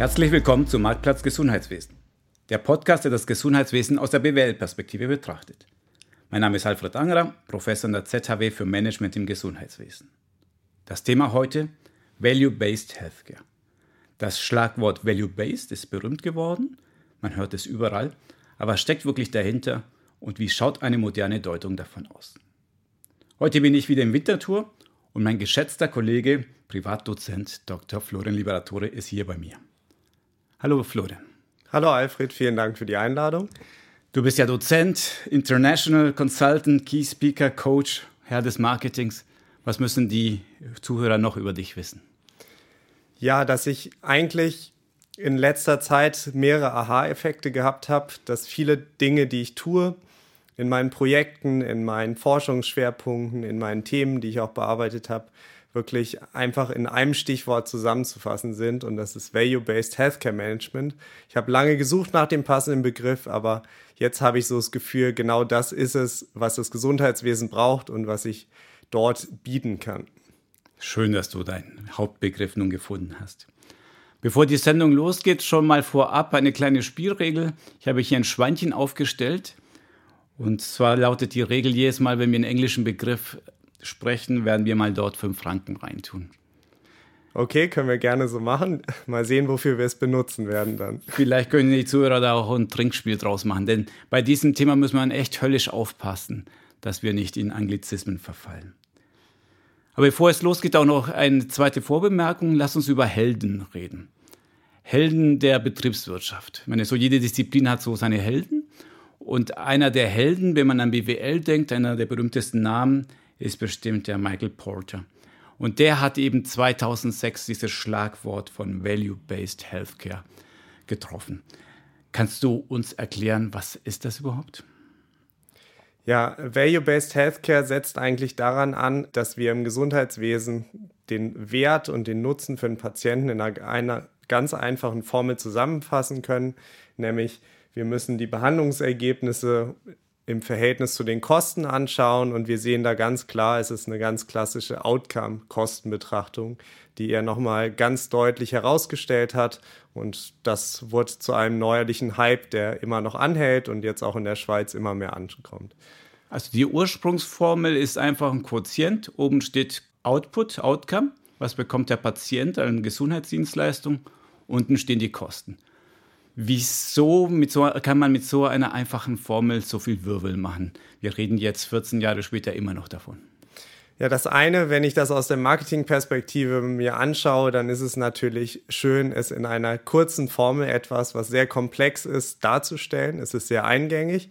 Herzlich willkommen zum Marktplatz Gesundheitswesen, der Podcast, der das Gesundheitswesen aus der BWL-Perspektive betrachtet. Mein Name ist Alfred Angerer, Professor an der ZHW für Management im Gesundheitswesen. Das Thema heute Value-Based Healthcare. Das Schlagwort Value-Based ist berühmt geworden, man hört es überall, aber was steckt wirklich dahinter und wie schaut eine moderne Deutung davon aus? Heute bin ich wieder im Wintertour und mein geschätzter Kollege, Privatdozent Dr. Florian Liberatore ist hier bei mir. Hallo Florian. Hallo Alfred, vielen Dank für die Einladung. Du bist ja Dozent, International Consultant, Key Speaker, Coach, Herr des Marketings. Was müssen die Zuhörer noch über dich wissen? Ja, dass ich eigentlich in letzter Zeit mehrere Aha-Effekte gehabt habe, dass viele Dinge, die ich tue, in meinen Projekten, in meinen Forschungsschwerpunkten, in meinen Themen, die ich auch bearbeitet habe, wirklich einfach in einem Stichwort zusammenzufassen sind und das ist Value-Based Healthcare Management. Ich habe lange gesucht nach dem passenden Begriff, aber jetzt habe ich so das Gefühl, genau das ist es, was das Gesundheitswesen braucht und was ich dort bieten kann. Schön, dass du deinen Hauptbegriff nun gefunden hast. Bevor die Sendung losgeht, schon mal vorab eine kleine Spielregel. Ich habe hier ein Schweinchen aufgestellt. Und zwar lautet die Regel jedes Mal, wenn wir einen englischen Begriff sprechen, werden wir mal dort fünf Franken reintun. Okay, können wir gerne so machen. Mal sehen, wofür wir es benutzen werden dann. Vielleicht können die Zuhörer da auch ein Trinkspiel draus machen, denn bei diesem Thema muss man echt höllisch aufpassen, dass wir nicht in Anglizismen verfallen. Aber bevor es losgeht, auch noch eine zweite Vorbemerkung. Lass uns über Helden reden. Helden der Betriebswirtschaft. Ich meine, so jede Disziplin hat so seine Helden. Und einer der Helden, wenn man an BWL denkt, einer der berühmtesten Namen, ist bestimmt der Michael Porter. Und der hat eben 2006 dieses Schlagwort von Value-Based Healthcare getroffen. Kannst du uns erklären, was ist das überhaupt? Ja, Value-Based Healthcare setzt eigentlich daran an, dass wir im Gesundheitswesen den Wert und den Nutzen für den Patienten in einer, ganz einfachen Formel zusammenfassen können, nämlich wir müssen die Behandlungsergebnisse im Verhältnis zu den Kosten anschauen und wir sehen da ganz klar, es ist eine ganz klassische Outcome-Kostenbetrachtung, die er nochmal ganz deutlich herausgestellt hat und das wurde zu einem neuerlichen Hype, der immer noch anhält und jetzt auch in der Schweiz immer mehr ankommt. Also die Ursprungsformel ist einfach ein Quotient. Oben steht Output, Outcome, was bekommt der Patient an Gesundheitsdienstleistung, unten stehen die Kosten. Wieso mit so, kann man mit so einer einfachen Formel so viel Wirbel machen? Wir reden jetzt 14 Jahre später immer noch davon. Ja, das eine, wenn ich das aus der Marketingperspektive mir anschaue, dann ist es natürlich schön, es in einer kurzen Formel etwas, was sehr komplex ist, darzustellen. Es ist sehr eingängig.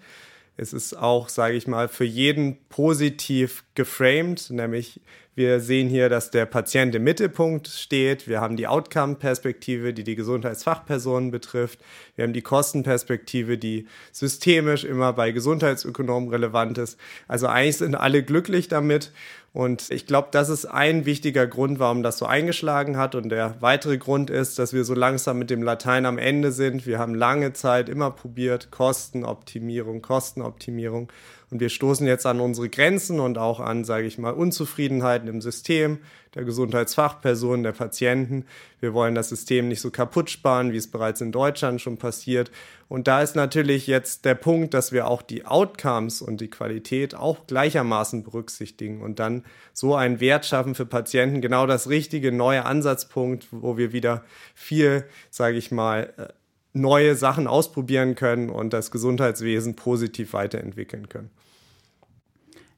Es ist auch, sage ich mal, für jeden positiv geframed, nämlich wir sehen hier, dass der Patient im Mittelpunkt steht. Wir haben die Outcome-Perspektive, die die Gesundheitsfachpersonen betrifft. Wir haben die Kostenperspektive, die systemisch immer bei Gesundheitsökonomen relevant ist. Also eigentlich sind alle glücklich damit. Und ich glaube, das ist ein wichtiger Grund, warum das so eingeschlagen hat. Und der weitere Grund ist, dass wir so langsam mit dem Latein am Ende sind. Wir haben lange Zeit immer probiert, Kostenoptimierung, Kostenoptimierung. Und wir stoßen jetzt an unsere Grenzen und auch an, sage ich mal, Unzufriedenheiten im System der Gesundheitsfachpersonen, der Patienten. Wir wollen das System nicht so kaputt sparen, wie es bereits in Deutschland schon passiert. Und da ist natürlich jetzt der Punkt, dass wir auch die Outcomes und die Qualität auch gleichermaßen berücksichtigen und dann so einen Wert schaffen für Patienten. Genau das richtige neue Ansatzpunkt, wo wir wieder viel, sage ich mal, äh, neue Sachen ausprobieren können und das Gesundheitswesen positiv weiterentwickeln können.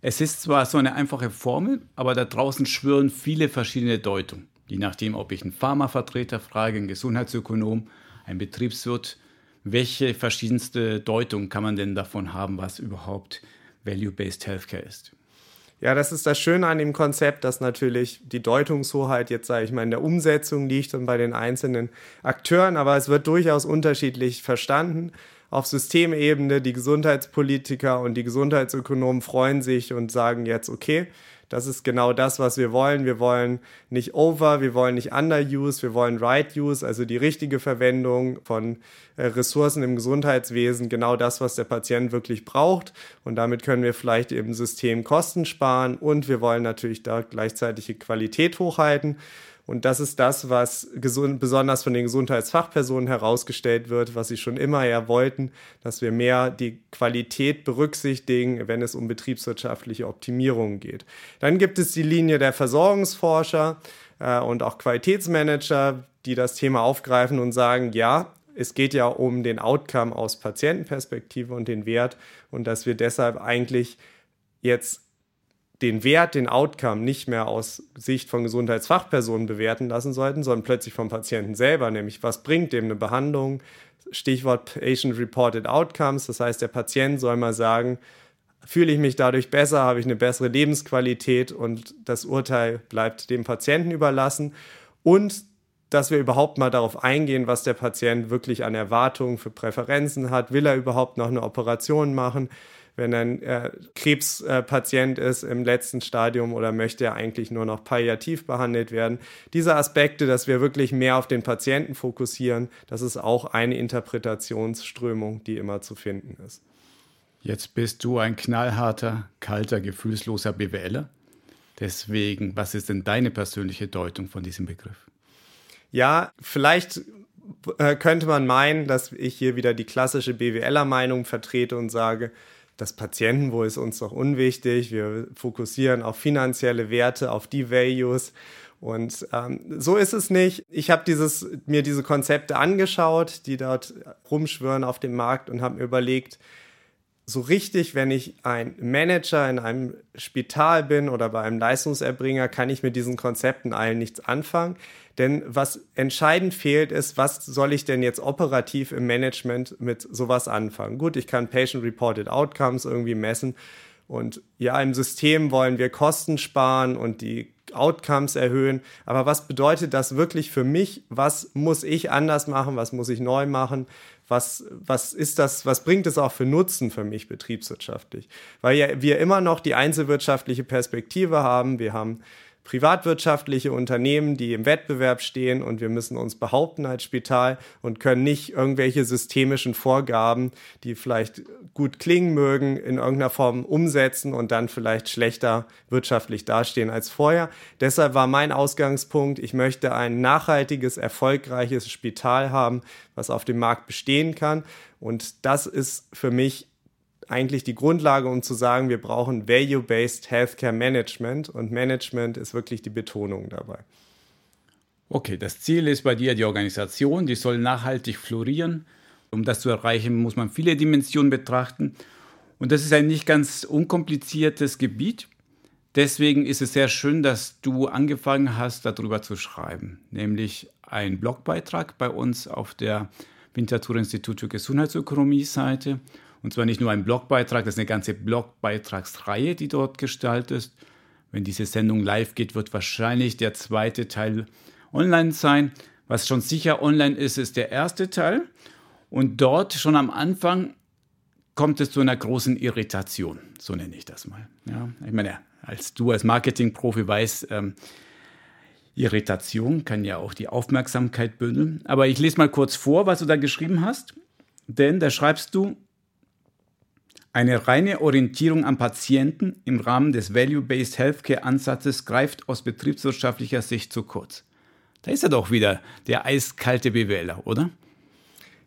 Es ist zwar so eine einfache Formel, aber da draußen schwören viele verschiedene Deutungen. Je nachdem, ob ich einen Pharmavertreter frage, einen Gesundheitsökonom, einen Betriebswirt, welche verschiedenste Deutung kann man denn davon haben, was überhaupt Value-Based Healthcare ist? Ja, das ist das Schöne an dem Konzept, dass natürlich die Deutungshoheit jetzt, sage ich mal, in der Umsetzung liegt und bei den einzelnen Akteuren, aber es wird durchaus unterschiedlich verstanden. Auf Systemebene, die Gesundheitspolitiker und die Gesundheitsökonomen freuen sich und sagen jetzt, okay, das ist genau das, was wir wollen. Wir wollen nicht over, wir wollen nicht underuse, wir wollen right use, also die richtige Verwendung von äh, Ressourcen im Gesundheitswesen, genau das, was der Patient wirklich braucht. Und damit können wir vielleicht im System Kosten sparen und wir wollen natürlich da gleichzeitig die Qualität hochhalten. Und das ist das, was gesund, besonders von den Gesundheitsfachpersonen herausgestellt wird, was sie schon immer ja wollten, dass wir mehr die Qualität berücksichtigen, wenn es um betriebswirtschaftliche Optimierung geht. Dann gibt es die Linie der Versorgungsforscher äh, und auch Qualitätsmanager, die das Thema aufgreifen und sagen, ja, es geht ja um den Outcome aus Patientenperspektive und den Wert und dass wir deshalb eigentlich jetzt den Wert, den Outcome nicht mehr aus Sicht von Gesundheitsfachpersonen bewerten lassen sollten, sondern plötzlich vom Patienten selber, nämlich was bringt dem eine Behandlung, Stichwort Patient-Reported Outcomes, das heißt, der Patient soll mal sagen, fühle ich mich dadurch besser, habe ich eine bessere Lebensqualität und das Urteil bleibt dem Patienten überlassen und dass wir überhaupt mal darauf eingehen, was der Patient wirklich an Erwartungen für Präferenzen hat. Will er überhaupt noch eine Operation machen? Wenn ein äh, Krebspatient ist im letzten Stadium oder möchte er eigentlich nur noch palliativ behandelt werden? Diese Aspekte, dass wir wirklich mehr auf den Patienten fokussieren, das ist auch eine Interpretationsströmung, die immer zu finden ist. Jetzt bist du ein knallharter, kalter, gefühlsloser BWLer. Deswegen, was ist denn deine persönliche Deutung von diesem Begriff? Ja, vielleicht äh, könnte man meinen, dass ich hier wieder die klassische BWLer-Meinung vertrete und sage, das Patientenwohl ist uns doch unwichtig. Wir fokussieren auf finanzielle Werte, auf die Values. Und ähm, so ist es nicht. Ich habe mir diese Konzepte angeschaut, die dort rumschwören auf dem Markt und habe mir überlegt, so richtig, wenn ich ein Manager in einem Spital bin oder bei einem Leistungserbringer, kann ich mit diesen Konzepten allen nichts anfangen. Denn was entscheidend fehlt, ist, was soll ich denn jetzt operativ im Management mit sowas anfangen? Gut, ich kann Patient-Reported Outcomes irgendwie messen. Und ja, im System wollen wir Kosten sparen und die Outcomes erhöhen. Aber was bedeutet das wirklich für mich? Was muss ich anders machen? Was muss ich neu machen? was, was ist das, was bringt es auch für Nutzen für mich betriebswirtschaftlich? Weil ja wir immer noch die einzelwirtschaftliche Perspektive haben. Wir haben privatwirtschaftliche Unternehmen, die im Wettbewerb stehen und wir müssen uns behaupten als Spital und können nicht irgendwelche systemischen Vorgaben, die vielleicht gut klingen mögen, in irgendeiner Form umsetzen und dann vielleicht schlechter wirtschaftlich dastehen als vorher. Deshalb war mein Ausgangspunkt, ich möchte ein nachhaltiges, erfolgreiches Spital haben, was auf dem Markt bestehen kann. Und das ist für mich eigentlich die Grundlage, um zu sagen, wir brauchen Value-Based Healthcare Management und Management ist wirklich die Betonung dabei. Okay, das Ziel ist bei dir die Organisation, die soll nachhaltig florieren. Um das zu erreichen, muss man viele Dimensionen betrachten. Und das ist ein nicht ganz unkompliziertes Gebiet. Deswegen ist es sehr schön, dass du angefangen hast, darüber zu schreiben, nämlich ein Blogbeitrag bei uns auf der Winterthur Institut für Gesundheitsökonomie Seite. Und zwar nicht nur ein Blogbeitrag, das ist eine ganze Blogbeitragsreihe, die dort gestaltet ist. Wenn diese Sendung live geht, wird wahrscheinlich der zweite Teil online sein. Was schon sicher online ist, ist der erste Teil. Und dort schon am Anfang kommt es zu einer großen Irritation, so nenne ich das mal. Ja, ich meine, als du als Marketingprofi weißt, ähm, Irritation kann ja auch die Aufmerksamkeit bündeln. Aber ich lese mal kurz vor, was du da geschrieben hast. Denn da schreibst du, eine reine Orientierung am Patienten im Rahmen des Value-Based Healthcare-Ansatzes greift aus betriebswirtschaftlicher Sicht zu kurz. Da ist er doch wieder, der eiskalte BWLer, oder?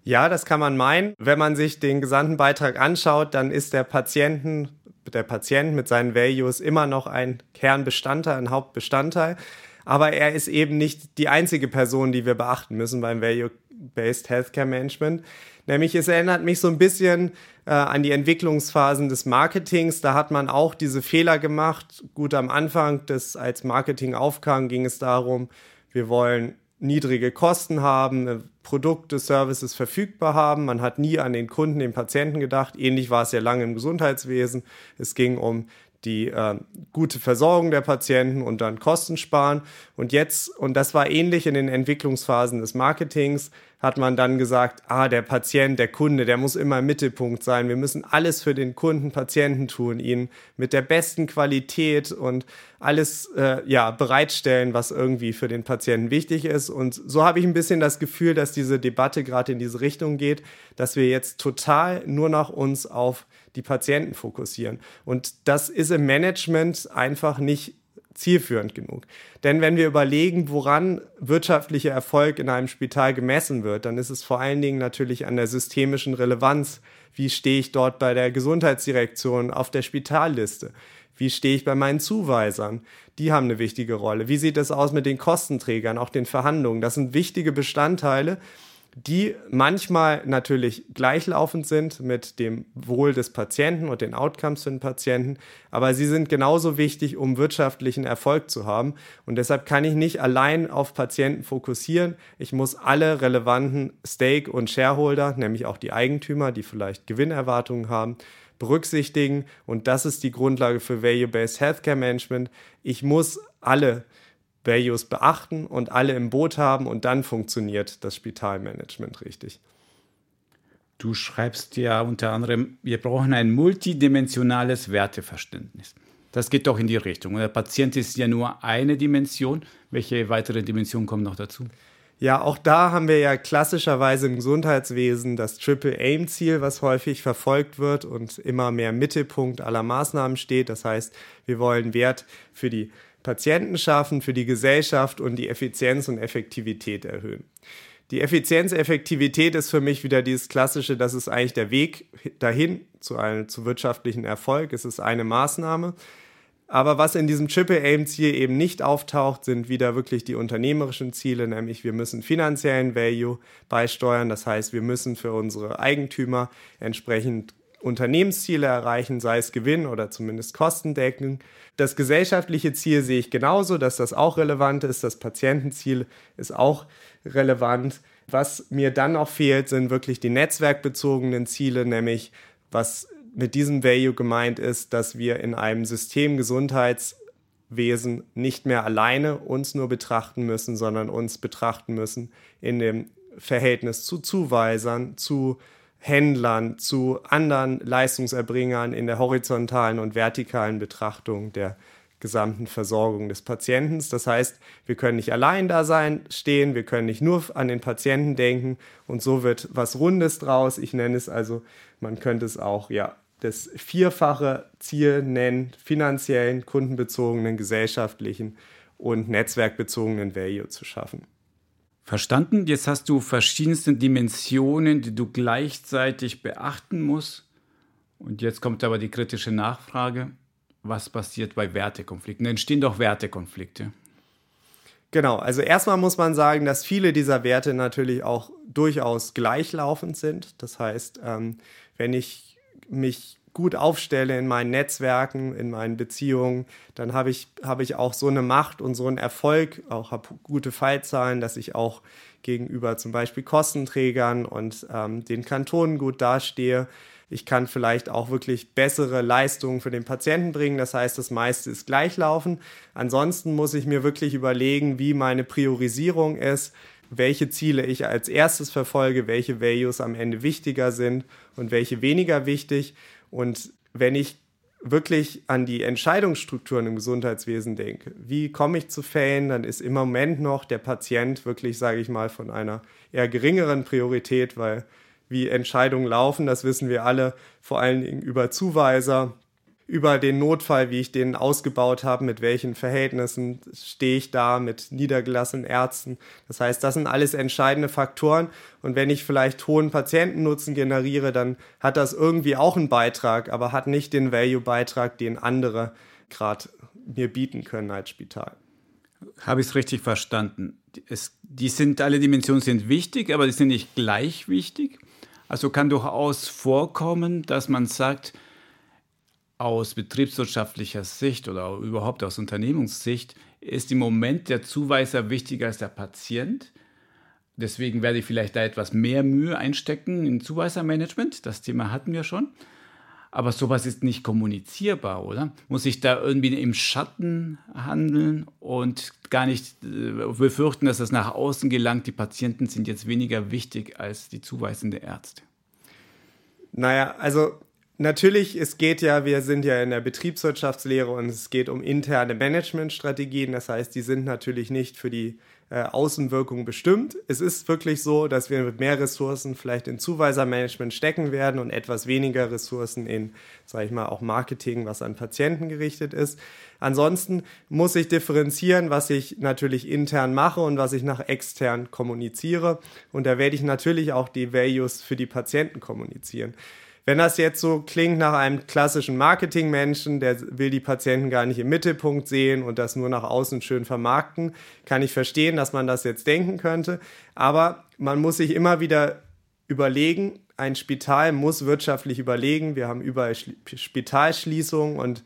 Ja, das kann man meinen. Wenn man sich den gesamten Beitrag anschaut, dann ist der Patienten, der Patient mit seinen Values immer noch ein Kernbestandteil, ein Hauptbestandteil. Aber er ist eben nicht die einzige Person, die wir beachten müssen beim Value-Based Healthcare Management. Nämlich es erinnert mich so ein bisschen äh, an die Entwicklungsphasen des Marketings. Da hat man auch diese Fehler gemacht. Gut, am Anfang, des, als Marketing aufkam, ging es darum, wir wollen niedrige Kosten haben, äh, Produkte, Services verfügbar haben. Man hat nie an den Kunden, den Patienten gedacht. Ähnlich war es ja lange im Gesundheitswesen. Es ging um die äh, gute Versorgung der Patienten und dann Kosten sparen. Und jetzt, und das war ähnlich in den Entwicklungsphasen des Marketings, hat man dann gesagt, ah, der Patient, der Kunde, der muss immer im Mittelpunkt sein. Wir müssen alles für den Kunden, Patienten tun, ihn mit der besten Qualität und alles äh, ja bereitstellen, was irgendwie für den Patienten wichtig ist. Und so habe ich ein bisschen das Gefühl, dass diese Debatte gerade in diese Richtung geht, dass wir jetzt total nur noch uns auf die Patienten fokussieren. Und das ist im Management einfach nicht zielführend genug. Denn wenn wir überlegen, woran wirtschaftlicher Erfolg in einem Spital gemessen wird, dann ist es vor allen Dingen natürlich an der systemischen Relevanz. Wie stehe ich dort bei der Gesundheitsdirektion auf der Spitalliste? Wie stehe ich bei meinen Zuweisern? Die haben eine wichtige Rolle. Wie sieht es aus mit den Kostenträgern, auch den Verhandlungen? Das sind wichtige Bestandteile, die manchmal natürlich gleichlaufend sind mit dem Wohl des Patienten und den Outcomes für den Patienten, aber sie sind genauso wichtig, um wirtschaftlichen Erfolg zu haben. Und deshalb kann ich nicht allein auf Patienten fokussieren. Ich muss alle relevanten Stake- und Shareholder, nämlich auch die Eigentümer, die vielleicht Gewinnerwartungen haben, berücksichtigen. Und das ist die Grundlage für Value-Based Healthcare Management. Ich muss alle Values beachten und alle im Boot haben und dann funktioniert das Spitalmanagement richtig. Du schreibst ja unter anderem, wir brauchen ein multidimensionales Werteverständnis. Das geht doch in die Richtung. der Patient ist ja nur eine Dimension. Welche weitere Dimension kommen noch dazu? Ja, auch da haben wir ja klassischerweise im Gesundheitswesen das Triple Aim Ziel, was häufig verfolgt wird und immer mehr Mittelpunkt aller Maßnahmen steht. Das heißt, wir wollen Wert für die Patienten schaffen, für die Gesellschaft und die Effizienz und Effektivität erhöhen. Die Effizienz-Effektivität ist für mich wieder dieses klassische, das ist eigentlich der Weg dahin zu einem zu wirtschaftlichen Erfolg. Es ist eine Maßnahme. Aber was in diesem Triple-Aim-Ziel eben nicht auftaucht, sind wieder wirklich die unternehmerischen Ziele, nämlich wir müssen finanziellen Value beisteuern. Das heißt, wir müssen für unsere Eigentümer entsprechend Unternehmensziele erreichen, sei es Gewinn oder zumindest Kostendecken. Das gesellschaftliche Ziel sehe ich genauso, dass das auch relevant ist. Das Patientenziel ist auch relevant. Was mir dann noch fehlt, sind wirklich die netzwerkbezogenen Ziele, nämlich was mit diesem Value gemeint ist, dass wir in einem System Gesundheitswesen nicht mehr alleine uns nur betrachten müssen, sondern uns betrachten müssen in dem Verhältnis zu Zuweisern, zu Händlern zu anderen Leistungserbringern in der horizontalen und vertikalen Betrachtung der gesamten Versorgung des Patienten. Das heißt, wir können nicht allein da sein, stehen, wir können nicht nur an den Patienten denken und so wird was Rundes draus. Ich nenne es also, man könnte es auch ja das vierfache Ziel nennen, finanziellen, kundenbezogenen, gesellschaftlichen und netzwerkbezogenen Value zu schaffen. Verstanden? Jetzt hast du verschiedenste Dimensionen, die du gleichzeitig beachten musst. Und jetzt kommt aber die kritische Nachfrage. Was passiert bei Wertekonflikten? Entstehen doch Wertekonflikte. Genau, also erstmal muss man sagen, dass viele dieser Werte natürlich auch durchaus gleichlaufend sind. Das heißt, ähm, wenn ich mich gut aufstelle in meinen Netzwerken, in meinen Beziehungen, dann habe ich, habe ich auch so eine Macht und so einen Erfolg, auch habe gute Fallzahlen, dass ich auch gegenüber zum Beispiel Kostenträgern und ähm, den Kantonen gut dastehe. Ich kann vielleicht auch wirklich bessere Leistungen für den Patienten bringen. Das heißt, das meiste ist gleichlaufen. Ansonsten muss ich mir wirklich überlegen, wie meine Priorisierung ist, welche Ziele ich als erstes verfolge, welche Values am Ende wichtiger sind und welche weniger wichtig. Und wenn ich wirklich an die Entscheidungsstrukturen im Gesundheitswesen denke, wie komme ich zu Fällen, dann ist im Moment noch der Patient wirklich, sage ich mal, von einer eher geringeren Priorität, weil wie Entscheidungen laufen, das wissen wir alle, vor allen Dingen über Zuweiser, über den Notfall, wie ich den ausgebaut habe, mit welchen Verhältnissen stehe ich da mit niedergelassenen Ärzten. Das heißt, das sind alles entscheidende Faktoren. Und wenn ich vielleicht hohen Patientennutzen generiere, dann hat das irgendwie auch einen Beitrag, aber hat nicht den Value-Beitrag, den andere gerade mir bieten können als Spital. Habe ich es richtig verstanden? Es, die sind, alle Dimensionen sind wichtig, aber die sind nicht gleich wichtig. Also kann durchaus vorkommen, dass man sagt, aus betriebswirtschaftlicher Sicht oder überhaupt aus Unternehmungssicht ist im Moment der Zuweiser wichtiger als der Patient. Deswegen werde ich vielleicht da etwas mehr Mühe einstecken in Zuweisermanagement. Das Thema hatten wir schon. Aber sowas ist nicht kommunizierbar, oder? Muss ich da irgendwie im Schatten handeln und gar nicht äh, befürchten, dass das nach außen gelangt, die Patienten sind jetzt weniger wichtig als die zuweisende Ärzte? Naja, also Natürlich, es geht ja, wir sind ja in der Betriebswirtschaftslehre und es geht um interne Managementstrategien. Das heißt, die sind natürlich nicht für die äh, Außenwirkung bestimmt. Es ist wirklich so, dass wir mit mehr Ressourcen vielleicht in Zuweisermanagement stecken werden und etwas weniger Ressourcen in, sage ich mal, auch Marketing, was an Patienten gerichtet ist. Ansonsten muss ich differenzieren, was ich natürlich intern mache und was ich nach extern kommuniziere. Und da werde ich natürlich auch die Values für die Patienten kommunizieren. Wenn das jetzt so klingt nach einem klassischen Marketingmenschen, der will die Patienten gar nicht im Mittelpunkt sehen und das nur nach außen schön vermarkten, kann ich verstehen, dass man das jetzt denken könnte. Aber man muss sich immer wieder überlegen, ein Spital muss wirtschaftlich überlegen. Wir haben überall Spitalschließungen und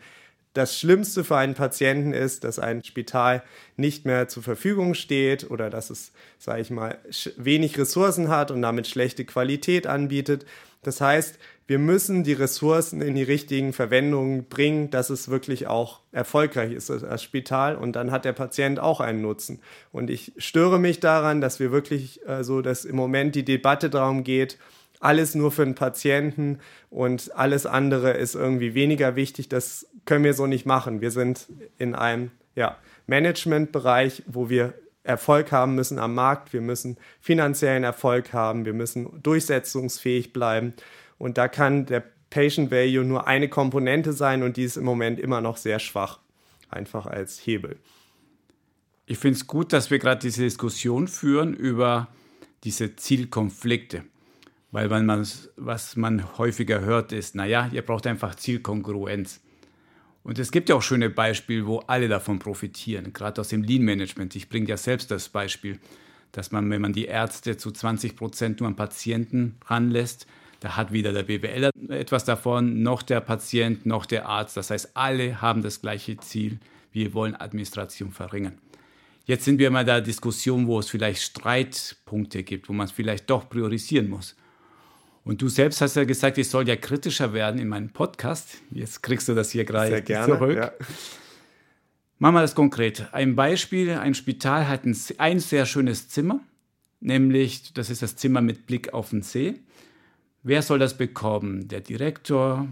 das Schlimmste für einen Patienten ist, dass ein Spital nicht mehr zur Verfügung steht oder dass es, sage ich mal, wenig Ressourcen hat und damit schlechte Qualität anbietet. Das heißt, wir müssen die Ressourcen in die richtigen Verwendungen bringen, dass es wirklich auch erfolgreich ist als Spital und dann hat der Patient auch einen Nutzen. Und ich störe mich daran, dass wir wirklich äh, so, dass im Moment die Debatte darum geht, alles nur für den Patienten und alles andere ist irgendwie weniger wichtig. Das können wir so nicht machen. Wir sind in einem ja, Managementbereich, wo wir Erfolg haben müssen am Markt, wir müssen finanziellen Erfolg haben, wir müssen durchsetzungsfähig bleiben. Und da kann der Patient Value nur eine Komponente sein und die ist im Moment immer noch sehr schwach, einfach als Hebel. Ich finde es gut, dass wir gerade diese Diskussion führen über diese Zielkonflikte. Weil man, was man häufiger hört, ist, naja, ihr braucht einfach Zielkongruenz. Und es gibt ja auch schöne Beispiele, wo alle davon profitieren, gerade aus dem Lean-Management. Ich bringe ja selbst das Beispiel, dass man, wenn man die Ärzte zu 20 Prozent nur an Patienten ranlässt, da hat weder der BWL etwas davon, noch der Patient, noch der Arzt. Das heißt, alle haben das gleiche Ziel. Wir wollen Administration verringern. Jetzt sind wir mal in der Diskussion, wo es vielleicht Streitpunkte gibt, wo man es vielleicht doch priorisieren muss. Und du selbst hast ja gesagt, ich soll ja kritischer werden in meinem Podcast. Jetzt kriegst du das hier gerade zurück. Ja. Machen wir das konkret. Ein Beispiel, ein Spital hat ein, ein sehr schönes Zimmer, nämlich das ist das Zimmer mit Blick auf den See. Wer soll das bekommen? Der Direktor,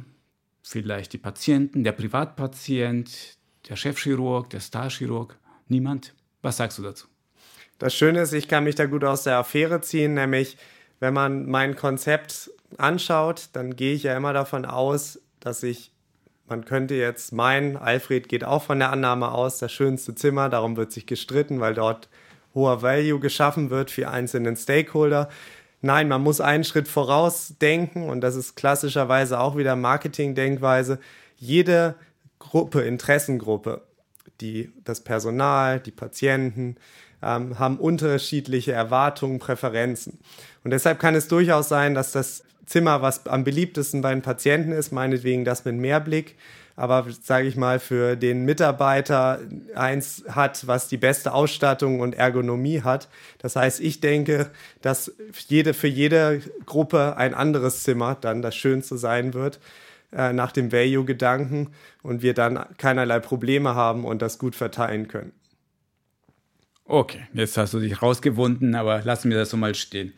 vielleicht die Patienten, der Privatpatient, der Chefchirurg, der Starchirurg? Niemand? Was sagst du dazu? Das Schöne ist, ich kann mich da gut aus der Affäre ziehen, nämlich wenn man mein Konzept anschaut, dann gehe ich ja immer davon aus, dass ich, man könnte jetzt meinen, Alfred geht auch von der Annahme aus, das schönste Zimmer, darum wird sich gestritten, weil dort hoher Value geschaffen wird für einzelnen Stakeholder. Nein, man muss einen Schritt vorausdenken und das ist klassischerweise auch wieder Marketing-Denkweise. Jede Gruppe, Interessengruppe, die, das Personal, die Patienten, ähm, haben unterschiedliche Erwartungen, Präferenzen. Und deshalb kann es durchaus sein, dass das Zimmer, was am beliebtesten bei den Patienten ist, meinetwegen das mit Mehrblick, aber sage ich mal, für den Mitarbeiter eins hat, was die beste Ausstattung und Ergonomie hat. Das heißt, ich denke, dass jede, für jede Gruppe ein anderes Zimmer dann das Schönste sein wird äh, nach dem Value-Gedanken und wir dann keinerlei Probleme haben und das gut verteilen können. Okay, jetzt hast du dich rausgewunden, aber lassen wir das so mal stehen.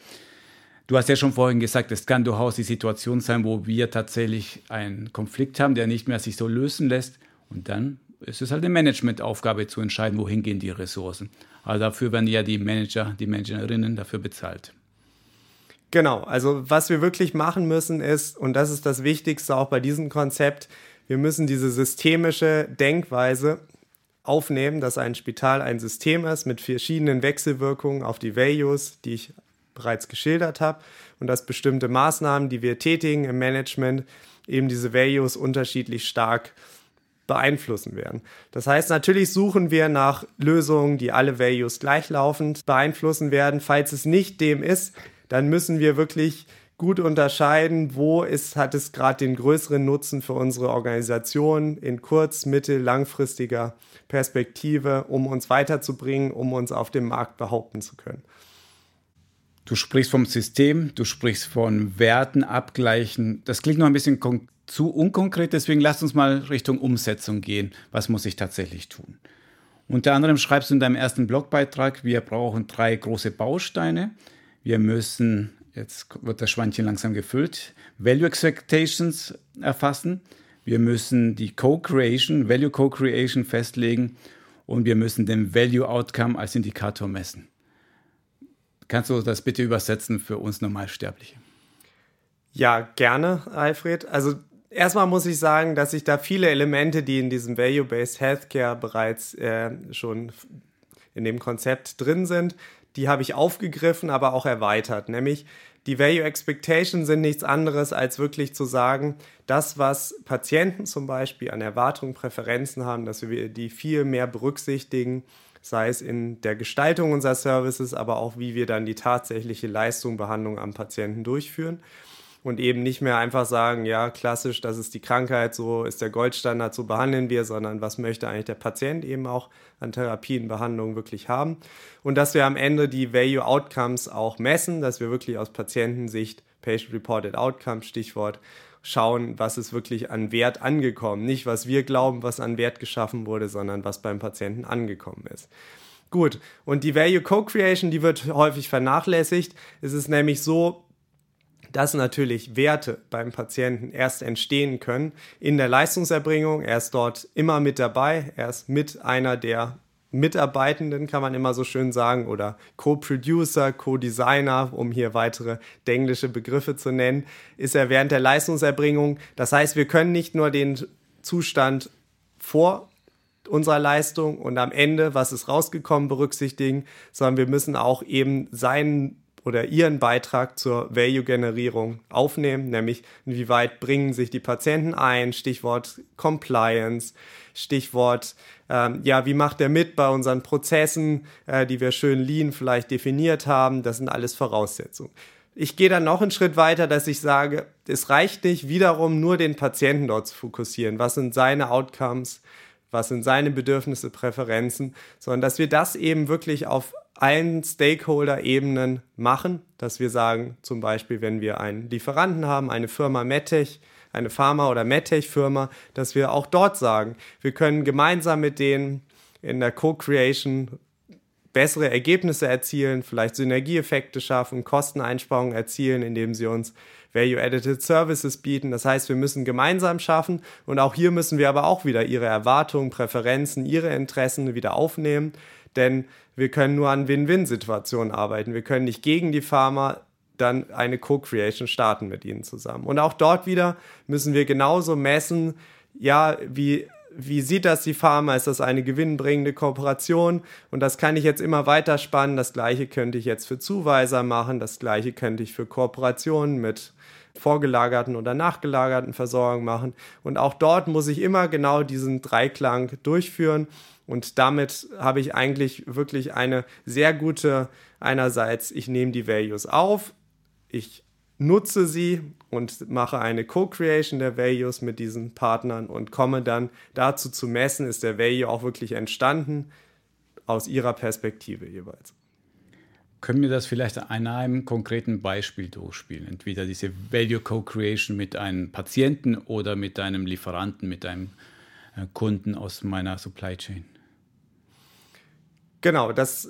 Du hast ja schon vorhin gesagt, es kann durchaus die Situation sein, wo wir tatsächlich einen Konflikt haben, der nicht mehr sich so lösen lässt. Und dann ist es halt eine Managementaufgabe zu entscheiden, wohin gehen die Ressourcen. Aber dafür werden ja die Manager, die Managerinnen dafür bezahlt. Genau, also was wir wirklich machen müssen ist, und das ist das Wichtigste auch bei diesem Konzept, wir müssen diese systemische Denkweise aufnehmen, dass ein Spital ein System ist mit verschiedenen Wechselwirkungen auf die Values, die ich bereits geschildert habe, und dass bestimmte Maßnahmen, die wir tätigen im Management, eben diese Values unterschiedlich stark beeinflussen werden. Das heißt, natürlich suchen wir nach Lösungen, die alle Values gleichlaufend beeinflussen werden. Falls es nicht dem ist, dann müssen wir wirklich gut unterscheiden, wo ist, hat es gerade den größeren Nutzen für unsere Organisation in kurz-, mittel-, langfristiger Perspektive, um uns weiterzubringen, um uns auf dem Markt behaupten zu können. Du sprichst vom System, du sprichst von Werten abgleichen. Das klingt noch ein bisschen zu unkonkret, deswegen lass uns mal Richtung Umsetzung gehen. Was muss ich tatsächlich tun? Unter anderem schreibst du in deinem ersten Blogbeitrag, wir brauchen drei große Bausteine. Wir müssen, jetzt wird das Schweinchen langsam gefüllt, Value Expectations erfassen. Wir müssen die Co-Creation, Value Co-Creation festlegen und wir müssen den Value Outcome als Indikator messen. Kannst du das bitte übersetzen für uns Normalsterbliche? Ja, gerne, Alfred. Also erstmal muss ich sagen, dass ich da viele Elemente, die in diesem Value-Based Healthcare bereits äh, schon in dem Konzept drin sind, die habe ich aufgegriffen, aber auch erweitert. Nämlich die Value Expectations sind nichts anderes, als wirklich zu sagen, das, was Patienten zum Beispiel an Erwartungen, Präferenzen haben, dass wir die viel mehr berücksichtigen, sei es in der Gestaltung unserer Services, aber auch wie wir dann die tatsächliche Leistung, Behandlung am Patienten durchführen und eben nicht mehr einfach sagen, ja, klassisch, das ist die Krankheit, so ist der Goldstandard, so behandeln wir, sondern was möchte eigentlich der Patient eben auch an Therapien, Behandlungen wirklich haben. Und dass wir am Ende die Value Outcomes auch messen, dass wir wirklich aus Patientensicht Patient Reported Outcomes, Stichwort, schauen, was ist wirklich an Wert angekommen. Nicht, was wir glauben, was an Wert geschaffen wurde, sondern was beim Patienten angekommen ist. Gut, und die Value Co-Creation, die wird häufig vernachlässigt. Es ist nämlich so, dass natürlich Werte beim Patienten erst entstehen können in der Leistungserbringung. Er ist dort immer mit dabei. Er ist mit einer der Mitarbeitenden, kann man immer so schön sagen, oder Co-Producer, Co-Designer, um hier weitere englische Begriffe zu nennen, ist er während der Leistungserbringung. Das heißt, wir können nicht nur den Zustand vor unserer Leistung und am Ende, was ist rausgekommen, berücksichtigen, sondern wir müssen auch eben seinen oder ihren Beitrag zur Value-Generierung aufnehmen, nämlich inwieweit bringen sich die Patienten ein, Stichwort Compliance, Stichwort, ähm, ja, wie macht er mit bei unseren Prozessen, äh, die wir schön lean vielleicht definiert haben, das sind alles Voraussetzungen. Ich gehe dann noch einen Schritt weiter, dass ich sage, es reicht nicht wiederum nur den Patienten dort zu fokussieren. Was sind seine Outcomes? Was sind seine Bedürfnisse, Präferenzen? Sondern dass wir das eben wirklich auf allen Stakeholder-Ebenen machen, dass wir sagen, zum Beispiel, wenn wir einen Lieferanten haben, eine Firma MedTech, eine Pharma- oder MedTech-Firma, dass wir auch dort sagen, wir können gemeinsam mit denen in der Co-Creation bessere Ergebnisse erzielen, vielleicht Synergieeffekte schaffen, Kosteneinsparungen erzielen, indem sie uns Value-Added Services bieten. Das heißt, wir müssen gemeinsam schaffen und auch hier müssen wir aber auch wieder ihre Erwartungen, Präferenzen, ihre Interessen wieder aufnehmen, denn wir können nur an Win-Win-Situationen arbeiten. Wir können nicht gegen die Pharma dann eine Co-Creation starten mit ihnen zusammen. Und auch dort wieder müssen wir genauso messen, ja, wie wie sieht das die Pharma? Ist das eine gewinnbringende Kooperation? Und das kann ich jetzt immer weiter spannen. Das gleiche könnte ich jetzt für Zuweiser machen. Das gleiche könnte ich für Kooperationen mit vorgelagerten oder nachgelagerten Versorgung machen. Und auch dort muss ich immer genau diesen Dreiklang durchführen. Und damit habe ich eigentlich wirklich eine sehr gute, einerseits, ich nehme die Values auf, ich nutze sie und mache eine Co-Creation der Values mit diesen Partnern und komme dann dazu zu messen, ist der Value auch wirklich entstanden aus ihrer Perspektive jeweils. Können wir das vielleicht an einem konkreten Beispiel durchspielen? Entweder diese Value Co-Creation mit einem Patienten oder mit einem Lieferanten, mit einem äh, Kunden aus meiner Supply Chain. Genau, das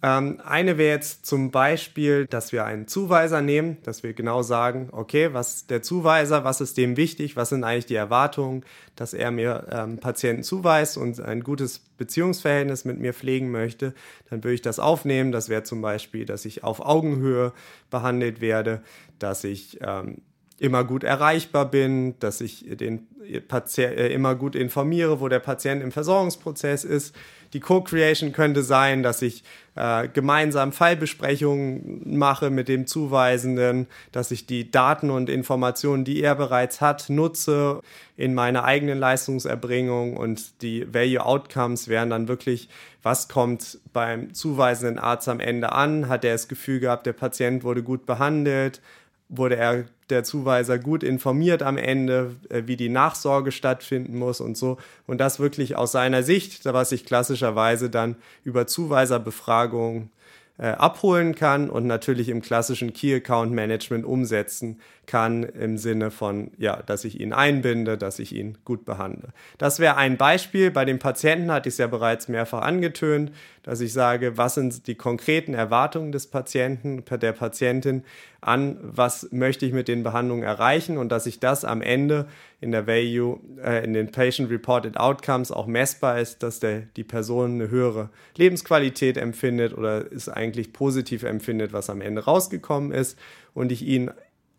ähm, eine wäre jetzt zum Beispiel, dass wir einen Zuweiser nehmen, dass wir genau sagen, okay, was der Zuweiser, was ist dem wichtig, was sind eigentlich die Erwartungen, dass er mir ähm, Patienten zuweist und ein gutes Beziehungsverhältnis mit mir pflegen möchte, dann würde ich das aufnehmen. Das wäre zum Beispiel, dass ich auf Augenhöhe behandelt werde, dass ich ähm, immer gut erreichbar bin, dass ich den Patient äh, immer gut informiere, wo der Patient im Versorgungsprozess ist die Co-Creation könnte sein, dass ich äh, gemeinsam Fallbesprechungen mache mit dem Zuweisenden, dass ich die Daten und Informationen, die er bereits hat, nutze in meiner eigenen Leistungserbringung und die Value Outcomes wären dann wirklich, was kommt beim zuweisenden Arzt am Ende an? Hat er das Gefühl gehabt, der Patient wurde gut behandelt? Wurde er der Zuweiser gut informiert am Ende, äh, wie die Nachsorge stattfinden muss und so. Und das wirklich aus seiner Sicht, was ich klassischerweise dann über Zuweiserbefragungen äh, abholen kann und natürlich im klassischen Key Account Management umsetzen kann im Sinne von, ja, dass ich ihn einbinde, dass ich ihn gut behandle. Das wäre ein Beispiel. Bei den Patienten hatte ich es ja bereits mehrfach angetönt, dass ich sage, was sind die konkreten Erwartungen des Patienten, der Patientin an, was möchte ich mit den Behandlungen erreichen und dass sich das am Ende in der Value, äh, in den Patient Reported Outcomes auch messbar ist, dass der, die Person eine höhere Lebensqualität empfindet oder es eigentlich positiv empfindet, was am Ende rausgekommen ist und ich ihn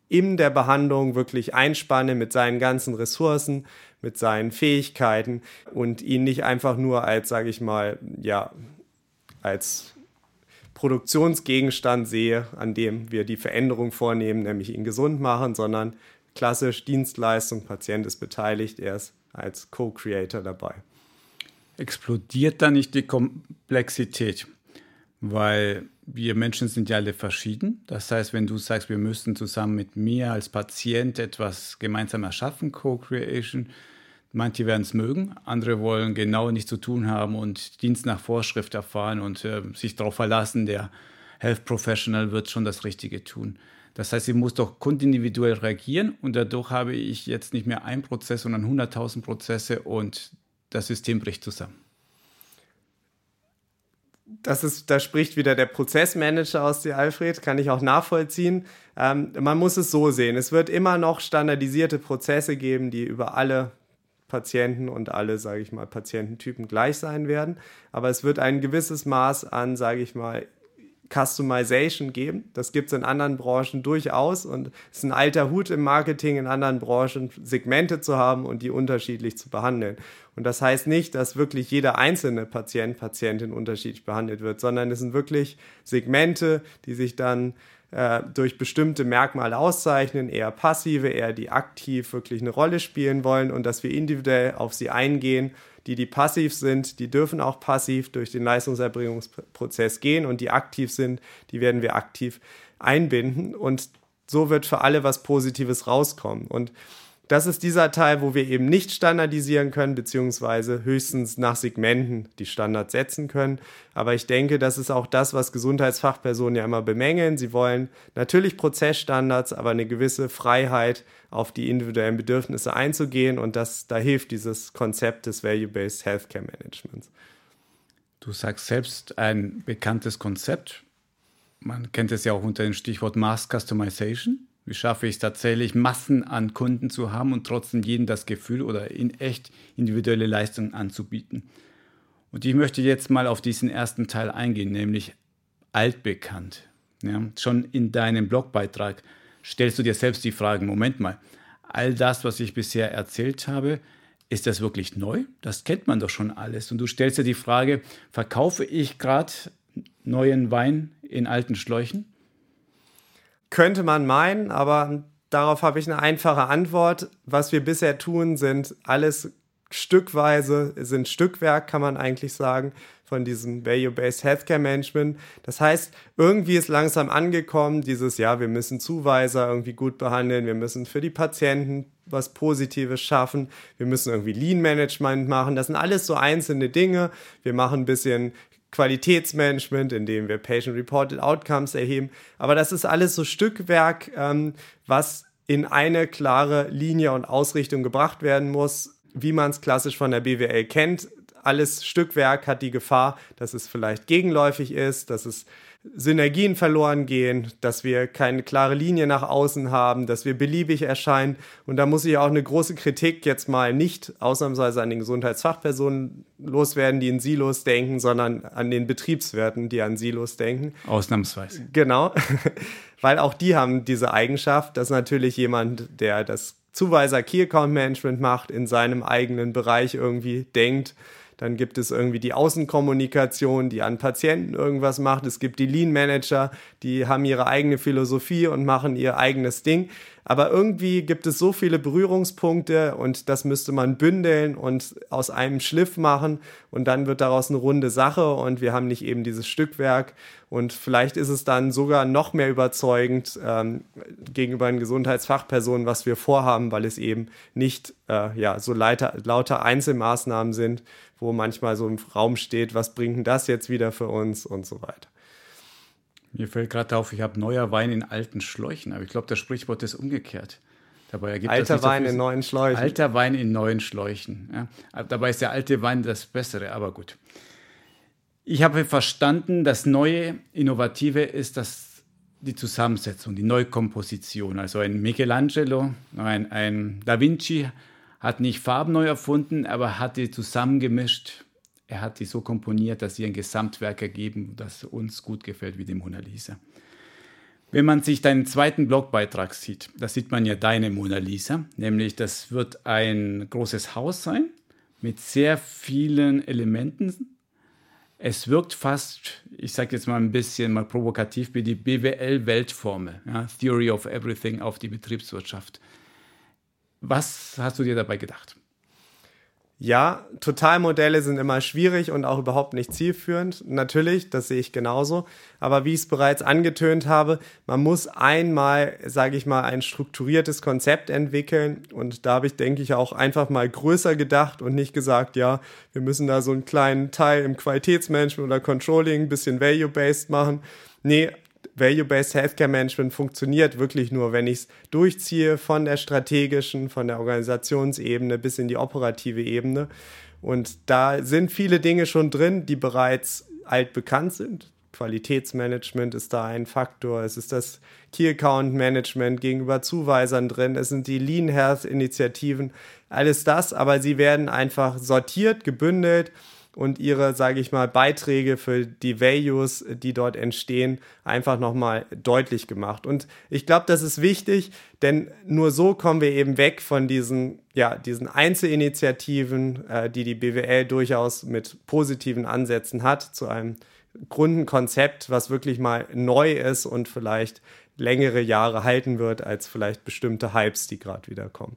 in der Behandlung wirklich einspanne mit seinen ganzen Ressourcen, mit seinen Fähigkeiten und ihn nicht einfach nur als, sage ich mal, ja, als Produktionsgegenstand sehe, an dem wir die Veränderung vornehmen, nämlich ihn gesund machen, sondern klassisch Dienstleistung, Patient ist beteiligt, er ist als Co-Creator dabei. Explodiert da nicht die Komplexität? Weil wir Menschen sind ja alle verschieden. Das heißt, wenn du sagst, wir müssten zusammen mit mir als Patient etwas gemeinsam erschaffen, Co-Creation, Manche werden es mögen, andere wollen genau nichts zu tun haben und Dienst nach Vorschrift erfahren und äh, sich darauf verlassen, der Health Professional wird schon das Richtige tun. Das heißt, sie muss doch kundindividuell reagieren und dadurch habe ich jetzt nicht mehr ein Prozess, sondern 100.000 Prozesse und das System bricht zusammen. Das ist, da spricht wieder der Prozessmanager aus dir, Alfred, kann ich auch nachvollziehen. Ähm, man muss es so sehen. Es wird immer noch standardisierte Prozesse geben, die über alle Patienten und alle, sage ich mal, Patiententypen gleich sein werden. Aber es wird ein gewisses Maß an, sage ich mal, Customization geben. Das gibt es in anderen Branchen durchaus und es ist ein alter Hut im Marketing, in anderen Branchen Segmente zu haben und die unterschiedlich zu behandeln. Und das heißt nicht, dass wirklich jeder einzelne Patient, Patientin unterschiedlich behandelt wird, sondern es sind wirklich Segmente, die sich dann äh, durch bestimmte Merkmale auszeichnen, eher passive, eher die aktiv wirklich eine Rolle spielen wollen und dass wir individuell auf sie eingehen. Die, die passiv sind, die dürfen auch passiv durch den Leistungserbringungsprozess gehen und die aktiv sind, die werden wir aktiv einbinden und so wird für alle was Positives rauskommen. Und das ist dieser Teil, wo wir eben nicht standardisieren können, beziehungsweise höchstens nach Segmenten die Standards setzen können. Aber ich denke, das ist auch das, was Gesundheitsfachpersonen ja immer bemängeln. Sie wollen natürlich Prozessstandards, aber eine gewisse Freiheit, auf die individuellen Bedürfnisse einzugehen. Und das, da hilft dieses Konzept des Value-Based Healthcare Managements. Du sagst selbst ein bekanntes Konzept. Man kennt es ja auch unter dem Stichwort Mass Customization. Wie schaffe ich es tatsächlich, Massen an Kunden zu haben und trotzdem jedem das Gefühl oder in echt individuelle Leistungen anzubieten? Und ich möchte jetzt mal auf diesen ersten Teil eingehen, nämlich altbekannt. Ja, schon in deinem Blogbeitrag stellst du dir selbst die Frage, Moment mal, all das, was ich bisher erzählt habe, ist das wirklich neu? Das kennt man doch schon alles. Und du stellst dir die Frage, verkaufe ich gerade neuen Wein in alten Schläuchen? Könnte man meinen, aber darauf habe ich eine einfache Antwort. Was wir bisher tun, sind alles stückweise, sind Stückwerk, kann man eigentlich sagen, von diesem Value-Based Healthcare Management. Das heißt, irgendwie ist langsam angekommen, dieses, ja, wir müssen Zuweiser irgendwie gut behandeln, wir müssen für die Patienten was Positives schaffen, wir müssen irgendwie Lean Management machen. Das sind alles so einzelne Dinge. Wir machen ein bisschen Qualitätsmanagement, indem wir Patient-Reported Outcomes erheben. Aber das ist alles so Stückwerk, ähm, was in eine klare Linie und Ausrichtung gebracht werden muss, wie man es klassisch von der BWL kennt. Alles Stückwerk hat die Gefahr, dass es vielleicht gegenläufig ist, dass es Synergien verloren gehen, dass wir keine klare Linie nach außen haben, dass wir beliebig erscheinen. Und da muss ich auch eine große Kritik jetzt mal nicht ausnahmsweise an den Gesundheitsfachpersonen loswerden, die in Silos denken, sondern an den Betriebswerten, die an Silos denken. Ausnahmsweise. Genau, weil auch die haben diese Eigenschaft, dass natürlich jemand, der das Zuweiser Key Account Management macht, in seinem eigenen Bereich irgendwie denkt, dann gibt es irgendwie die Außenkommunikation, die an Patienten irgendwas macht. Es gibt die Lean Manager, die haben ihre eigene Philosophie und machen ihr eigenes Ding. Aber irgendwie gibt es so viele Berührungspunkte und das müsste man bündeln und aus einem Schliff machen und dann wird daraus eine runde Sache und wir haben nicht eben dieses Stückwerk und vielleicht ist es dann sogar noch mehr überzeugend ähm, gegenüber den Gesundheitsfachpersonen, was wir vorhaben, weil es eben nicht äh, ja, so lauter, lauter Einzelmaßnahmen sind, wo manchmal so im Raum steht, was bringt denn das jetzt wieder für uns und so weiter. Mir fällt gerade auf, ich habe neuer Wein in alten Schläuchen, aber ich glaube, das Sprichwort ist umgekehrt. Dabei ergibt Alter Wein so in neuen Schläuchen. Alter Wein in neuen Schläuchen. Ja. Dabei ist der alte Wein das Bessere, aber gut. Ich habe verstanden, das Neue, Innovative ist das die Zusammensetzung, die Neukomposition. Also ein Michelangelo, ein, ein Da Vinci hat nicht Farben neu erfunden, aber hat die zusammengemischt. Er hat die so komponiert, dass sie ein Gesamtwerk ergeben, das uns gut gefällt wie die Mona Lisa. Wenn man sich deinen zweiten Blogbeitrag sieht, da sieht man ja deine Mona Lisa, nämlich das wird ein großes Haus sein mit sehr vielen Elementen. Es wirkt fast, ich sage jetzt mal ein bisschen mal provokativ, wie die BWL-Weltformel, ja, Theory of Everything auf die Betriebswirtschaft. Was hast du dir dabei gedacht? Ja, Totalmodelle sind immer schwierig und auch überhaupt nicht zielführend. Natürlich, das sehe ich genauso. Aber wie ich es bereits angetönt habe, man muss einmal, sage ich mal, ein strukturiertes Konzept entwickeln. Und da habe ich, denke ich, auch einfach mal größer gedacht und nicht gesagt, ja, wir müssen da so einen kleinen Teil im Qualitätsmanagement oder Controlling ein bisschen value-based machen. Nee, Value-Based Healthcare Management funktioniert wirklich nur, wenn ich es durchziehe von der strategischen, von der Organisationsebene bis in die operative Ebene. Und da sind viele Dinge schon drin, die bereits altbekannt sind. Qualitätsmanagement ist da ein Faktor. Es ist das Key Account Management gegenüber Zuweisern drin. Es sind die Lean Health Initiativen. Alles das, aber sie werden einfach sortiert, gebündelt und ihre, sage ich mal, Beiträge für die Values, die dort entstehen, einfach nochmal deutlich gemacht. Und ich glaube, das ist wichtig, denn nur so kommen wir eben weg von diesen, ja, diesen Einzelinitiativen, äh, die die BWL durchaus mit positiven Ansätzen hat, zu einem Grundenkonzept, was wirklich mal neu ist und vielleicht längere Jahre halten wird als vielleicht bestimmte Hypes, die gerade wieder kommen.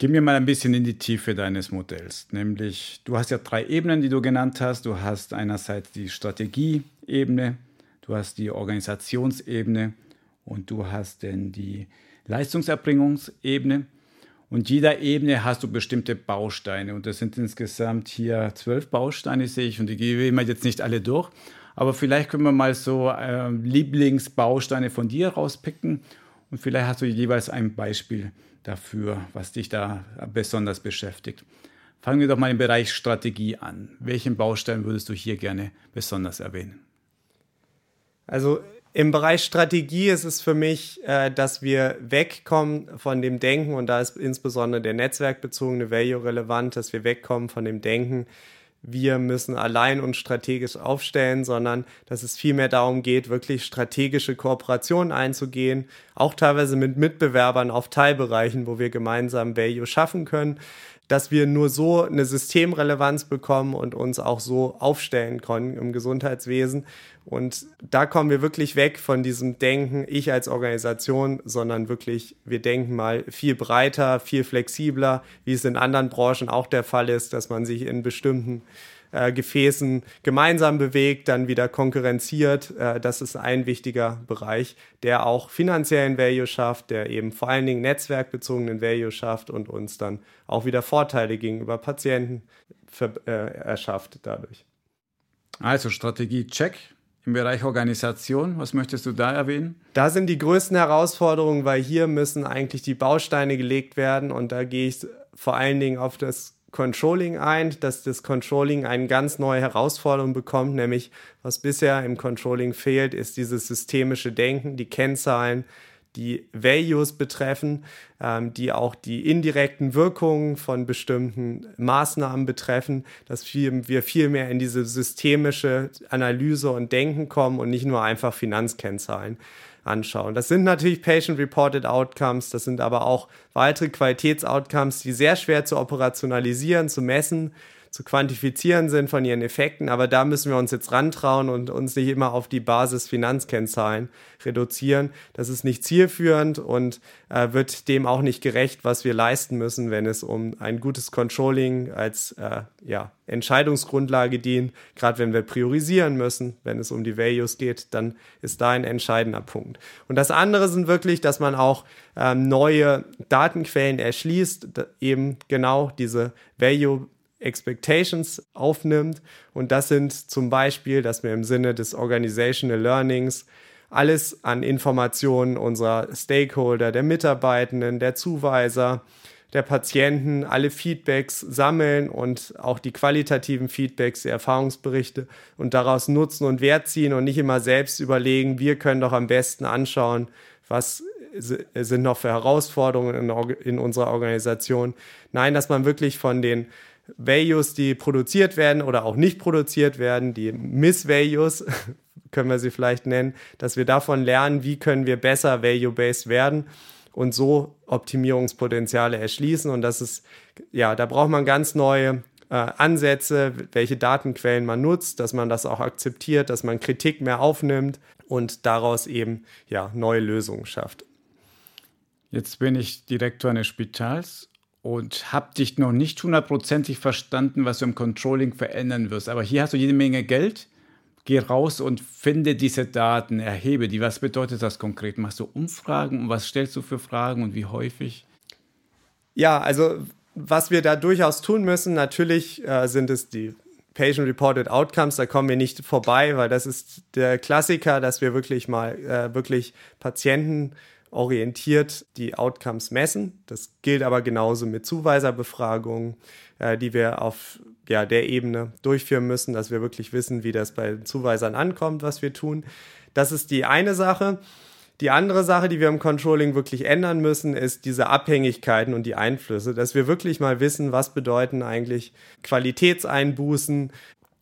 Gehen wir mal ein bisschen in die Tiefe deines Modells. Nämlich, du hast ja drei Ebenen, die du genannt hast. Du hast einerseits die Strategieebene, du hast die Organisationsebene und du hast dann die Leistungserbringungsebene. Und jeder Ebene hast du bestimmte Bausteine. Und das sind insgesamt hier zwölf Bausteine, sehe ich. Und die gehen wir jetzt nicht alle durch. Aber vielleicht können wir mal so äh, Lieblingsbausteine von dir rauspicken. Und vielleicht hast du jeweils ein Beispiel dafür, was dich da besonders beschäftigt. Fangen wir doch mal im Bereich Strategie an. Welchen Baustein würdest du hier gerne besonders erwähnen? Also im Bereich Strategie ist es für mich, äh, dass wir wegkommen von dem Denken, und da ist insbesondere der netzwerkbezogene Value relevant, dass wir wegkommen von dem Denken, wir müssen allein uns strategisch aufstellen, sondern dass es vielmehr darum geht, wirklich strategische Kooperationen einzugehen, auch teilweise mit Mitbewerbern auf Teilbereichen, wo wir gemeinsam Value schaffen können dass wir nur so eine Systemrelevanz bekommen und uns auch so aufstellen können im Gesundheitswesen. Und da kommen wir wirklich weg von diesem Denken, ich als Organisation, sondern wirklich, wir denken mal viel breiter, viel flexibler, wie es in anderen Branchen auch der Fall ist, dass man sich in bestimmten äh, Gefäßen gemeinsam bewegt, dann wieder konkurrenziert. Äh, das ist ein wichtiger Bereich, der auch finanziellen Value schafft, der eben vor allen Dingen netzwerkbezogenen Value schafft und uns dann auch wieder Vorteile gegenüber Patienten für, äh, erschafft dadurch. Also Strategie check. Im Bereich Organisation, was möchtest du da erwähnen? Da sind die größten Herausforderungen, weil hier müssen eigentlich die Bausteine gelegt werden und da gehe ich vor allen Dingen auf das Controlling ein, dass das Controlling eine ganz neue Herausforderung bekommt, nämlich was bisher im Controlling fehlt, ist dieses systemische Denken, die Kennzahlen, die Values betreffen, ähm, die auch die indirekten Wirkungen von bestimmten Maßnahmen betreffen, dass wir viel mehr in diese systemische Analyse und Denken kommen und nicht nur einfach Finanzkennzahlen anschauen. Das sind natürlich Patient-Reported Outcomes, das sind aber auch weitere Qualitätsoutcomes, die sehr schwer zu operationalisieren, zu messen zu quantifizieren sind von ihren Effekten, aber da müssen wir uns jetzt rantrauen und uns nicht immer auf die Basis Finanzkennzahlen reduzieren. Das ist nicht zielführend und äh, wird dem auch nicht gerecht, was wir leisten müssen, wenn es um ein gutes Controlling als äh, ja, Entscheidungsgrundlage dient. Gerade wenn wir priorisieren müssen, wenn es um die Values geht, dann ist da ein entscheidender Punkt. Und das andere sind wirklich, dass man auch ähm, neue Datenquellen erschließt, eben genau diese Value Expectations aufnimmt. Und das sind zum Beispiel, dass wir im Sinne des Organizational Learnings alles an Informationen unserer Stakeholder, der Mitarbeitenden, der Zuweiser, der Patienten alle Feedbacks sammeln und auch die qualitativen Feedbacks, die Erfahrungsberichte und daraus nutzen und Wert ziehen und nicht immer selbst überlegen, wir können doch am besten anschauen, was sind noch für Herausforderungen in, in unserer Organisation. Nein, dass man wirklich von den Values, die produziert werden oder auch nicht produziert werden, die Miss-Values, können wir sie vielleicht nennen, dass wir davon lernen, wie können wir besser value-based werden und so Optimierungspotenziale erschließen. Und das ist, ja, da braucht man ganz neue äh, Ansätze, welche Datenquellen man nutzt, dass man das auch akzeptiert, dass man Kritik mehr aufnimmt und daraus eben ja, neue Lösungen schafft. Jetzt bin ich Direktor eines Spitals und habe dich noch nicht hundertprozentig verstanden, was du im Controlling verändern wirst. Aber hier hast du jede Menge Geld geh raus und finde diese Daten, erhebe die. Was bedeutet das konkret? Machst du Umfragen und was stellst du für Fragen und wie häufig? Ja, also was wir da durchaus tun müssen, natürlich äh, sind es die Patient-Reported Outcomes, da kommen wir nicht vorbei, weil das ist der Klassiker, dass wir wirklich mal äh, wirklich Patienten orientiert die Outcomes messen. Das gilt aber genauso mit Zuweiserbefragungen, äh, die wir auf ja, der Ebene durchführen müssen, dass wir wirklich wissen, wie das bei den Zuweisern ankommt, was wir tun. Das ist die eine Sache. Die andere Sache, die wir im Controlling wirklich ändern müssen, ist diese Abhängigkeiten und die Einflüsse, dass wir wirklich mal wissen, was bedeuten eigentlich Qualitätseinbußen,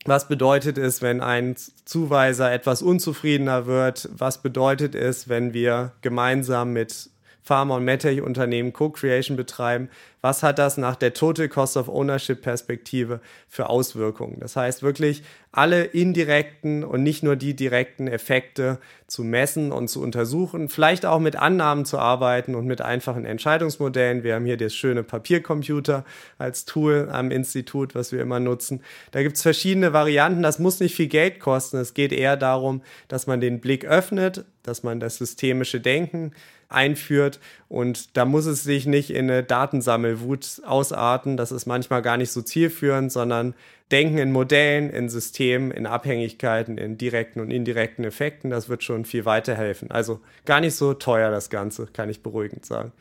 was bedeutet es, wenn ein Zuweiser etwas unzufriedener wird? Was bedeutet es, wenn wir gemeinsam mit Pharma- und MedTech-Unternehmen Co-Creation betreiben, was hat das nach der Total Cost of Ownership-Perspektive für Auswirkungen? Das heißt wirklich alle indirekten und nicht nur die direkten Effekte zu messen und zu untersuchen, vielleicht auch mit Annahmen zu arbeiten und mit einfachen Entscheidungsmodellen. Wir haben hier das schöne Papiercomputer als Tool am Institut, was wir immer nutzen. Da gibt es verschiedene Varianten. Das muss nicht viel Geld kosten. Es geht eher darum, dass man den Blick öffnet, dass man das systemische Denken einführt. Und da muss es sich nicht in eine Datensammelwut ausarten. Das ist manchmal gar nicht so zielführend, sondern denken in Modellen, in Systemen, in Abhängigkeiten, in direkten und indirekten Effekten. Das wird schon viel weiterhelfen. Also gar nicht so teuer das Ganze, kann ich beruhigend sagen.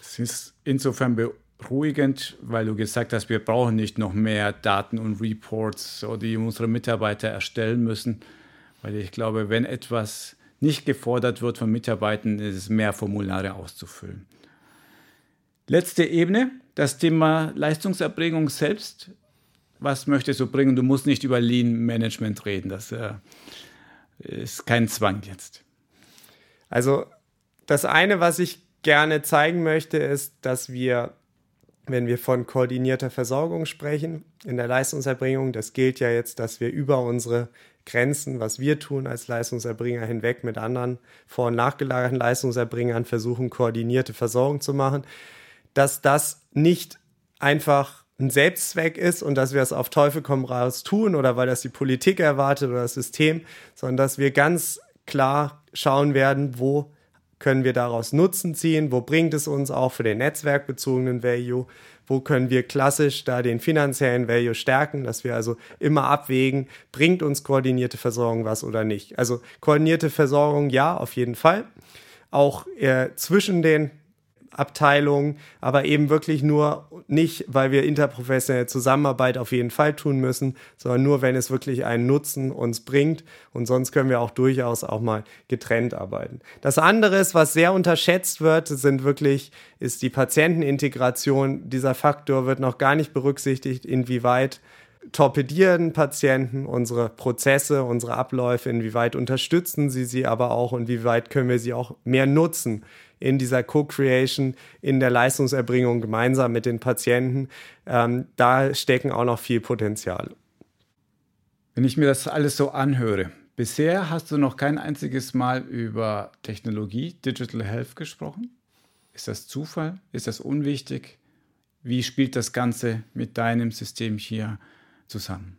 Es ist insofern beruhigend, weil du gesagt hast, wir brauchen nicht noch mehr Daten und Reports, die unsere Mitarbeiter erstellen müssen. Weil ich glaube, wenn etwas nicht gefordert wird von Mitarbeitern, ist mehr Formulare auszufüllen. Letzte Ebene, das Thema Leistungserbringung selbst. Was möchtest du bringen? Du musst nicht über Lean Management reden. Das äh, ist kein Zwang jetzt. Also das eine, was ich gerne zeigen möchte, ist, dass wir, wenn wir von koordinierter Versorgung sprechen in der Leistungserbringung, das gilt ja jetzt, dass wir über unsere Grenzen, was wir tun als Leistungserbringer hinweg mit anderen vor- und nachgelagerten Leistungserbringern versuchen, koordinierte Versorgung zu machen, dass das nicht einfach ein Selbstzweck ist und dass wir es auf Teufel komm raus tun oder weil das die Politik erwartet oder das System, sondern dass wir ganz klar schauen werden, wo können wir daraus Nutzen ziehen, wo bringt es uns auch für den netzwerkbezogenen Value wo können wir klassisch da den finanziellen Value stärken, dass wir also immer abwägen, bringt uns koordinierte Versorgung was oder nicht. Also koordinierte Versorgung ja, auf jeden Fall. Auch äh, zwischen den Abteilung, aber eben wirklich nur nicht, weil wir interprofessionelle Zusammenarbeit auf jeden Fall tun müssen, sondern nur, wenn es wirklich einen Nutzen uns bringt. Und sonst können wir auch durchaus auch mal getrennt arbeiten. Das andere ist, was sehr unterschätzt wird, sind wirklich, ist die Patientenintegration. Dieser Faktor wird noch gar nicht berücksichtigt, inwieweit torpedieren Patienten unsere Prozesse, unsere Abläufe, inwieweit unterstützen sie sie aber auch und wie weit können wir sie auch mehr nutzen in dieser Co-Creation, in der Leistungserbringung gemeinsam mit den Patienten. Ähm, da stecken auch noch viel Potenzial. Wenn ich mir das alles so anhöre, bisher hast du noch kein einziges Mal über Technologie, Digital Health gesprochen. Ist das Zufall? Ist das unwichtig? Wie spielt das Ganze mit deinem System hier zusammen?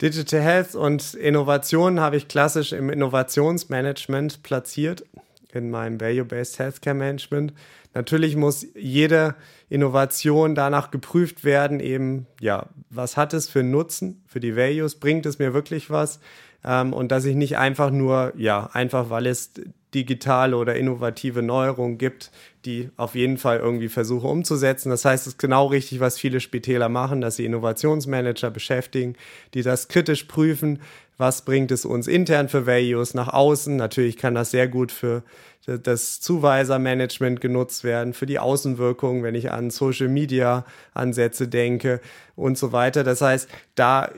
Digital Health und Innovation habe ich klassisch im Innovationsmanagement platziert in meinem Value-Based Healthcare Management. Natürlich muss jede Innovation danach geprüft werden, eben, ja, was hat es für Nutzen für die Values? Bringt es mir wirklich was? Ähm, und dass ich nicht einfach nur, ja, einfach weil es digitale oder innovative Neuerungen gibt, die auf jeden Fall irgendwie versuche umzusetzen. Das heißt, es ist genau richtig, was viele Spitäler machen, dass sie Innovationsmanager beschäftigen, die das kritisch prüfen, was bringt es uns intern für Values nach außen. Natürlich kann das sehr gut für das Zuweisermanagement genutzt werden, für die Außenwirkung, wenn ich an Social Media Ansätze denke und so weiter. Das heißt, da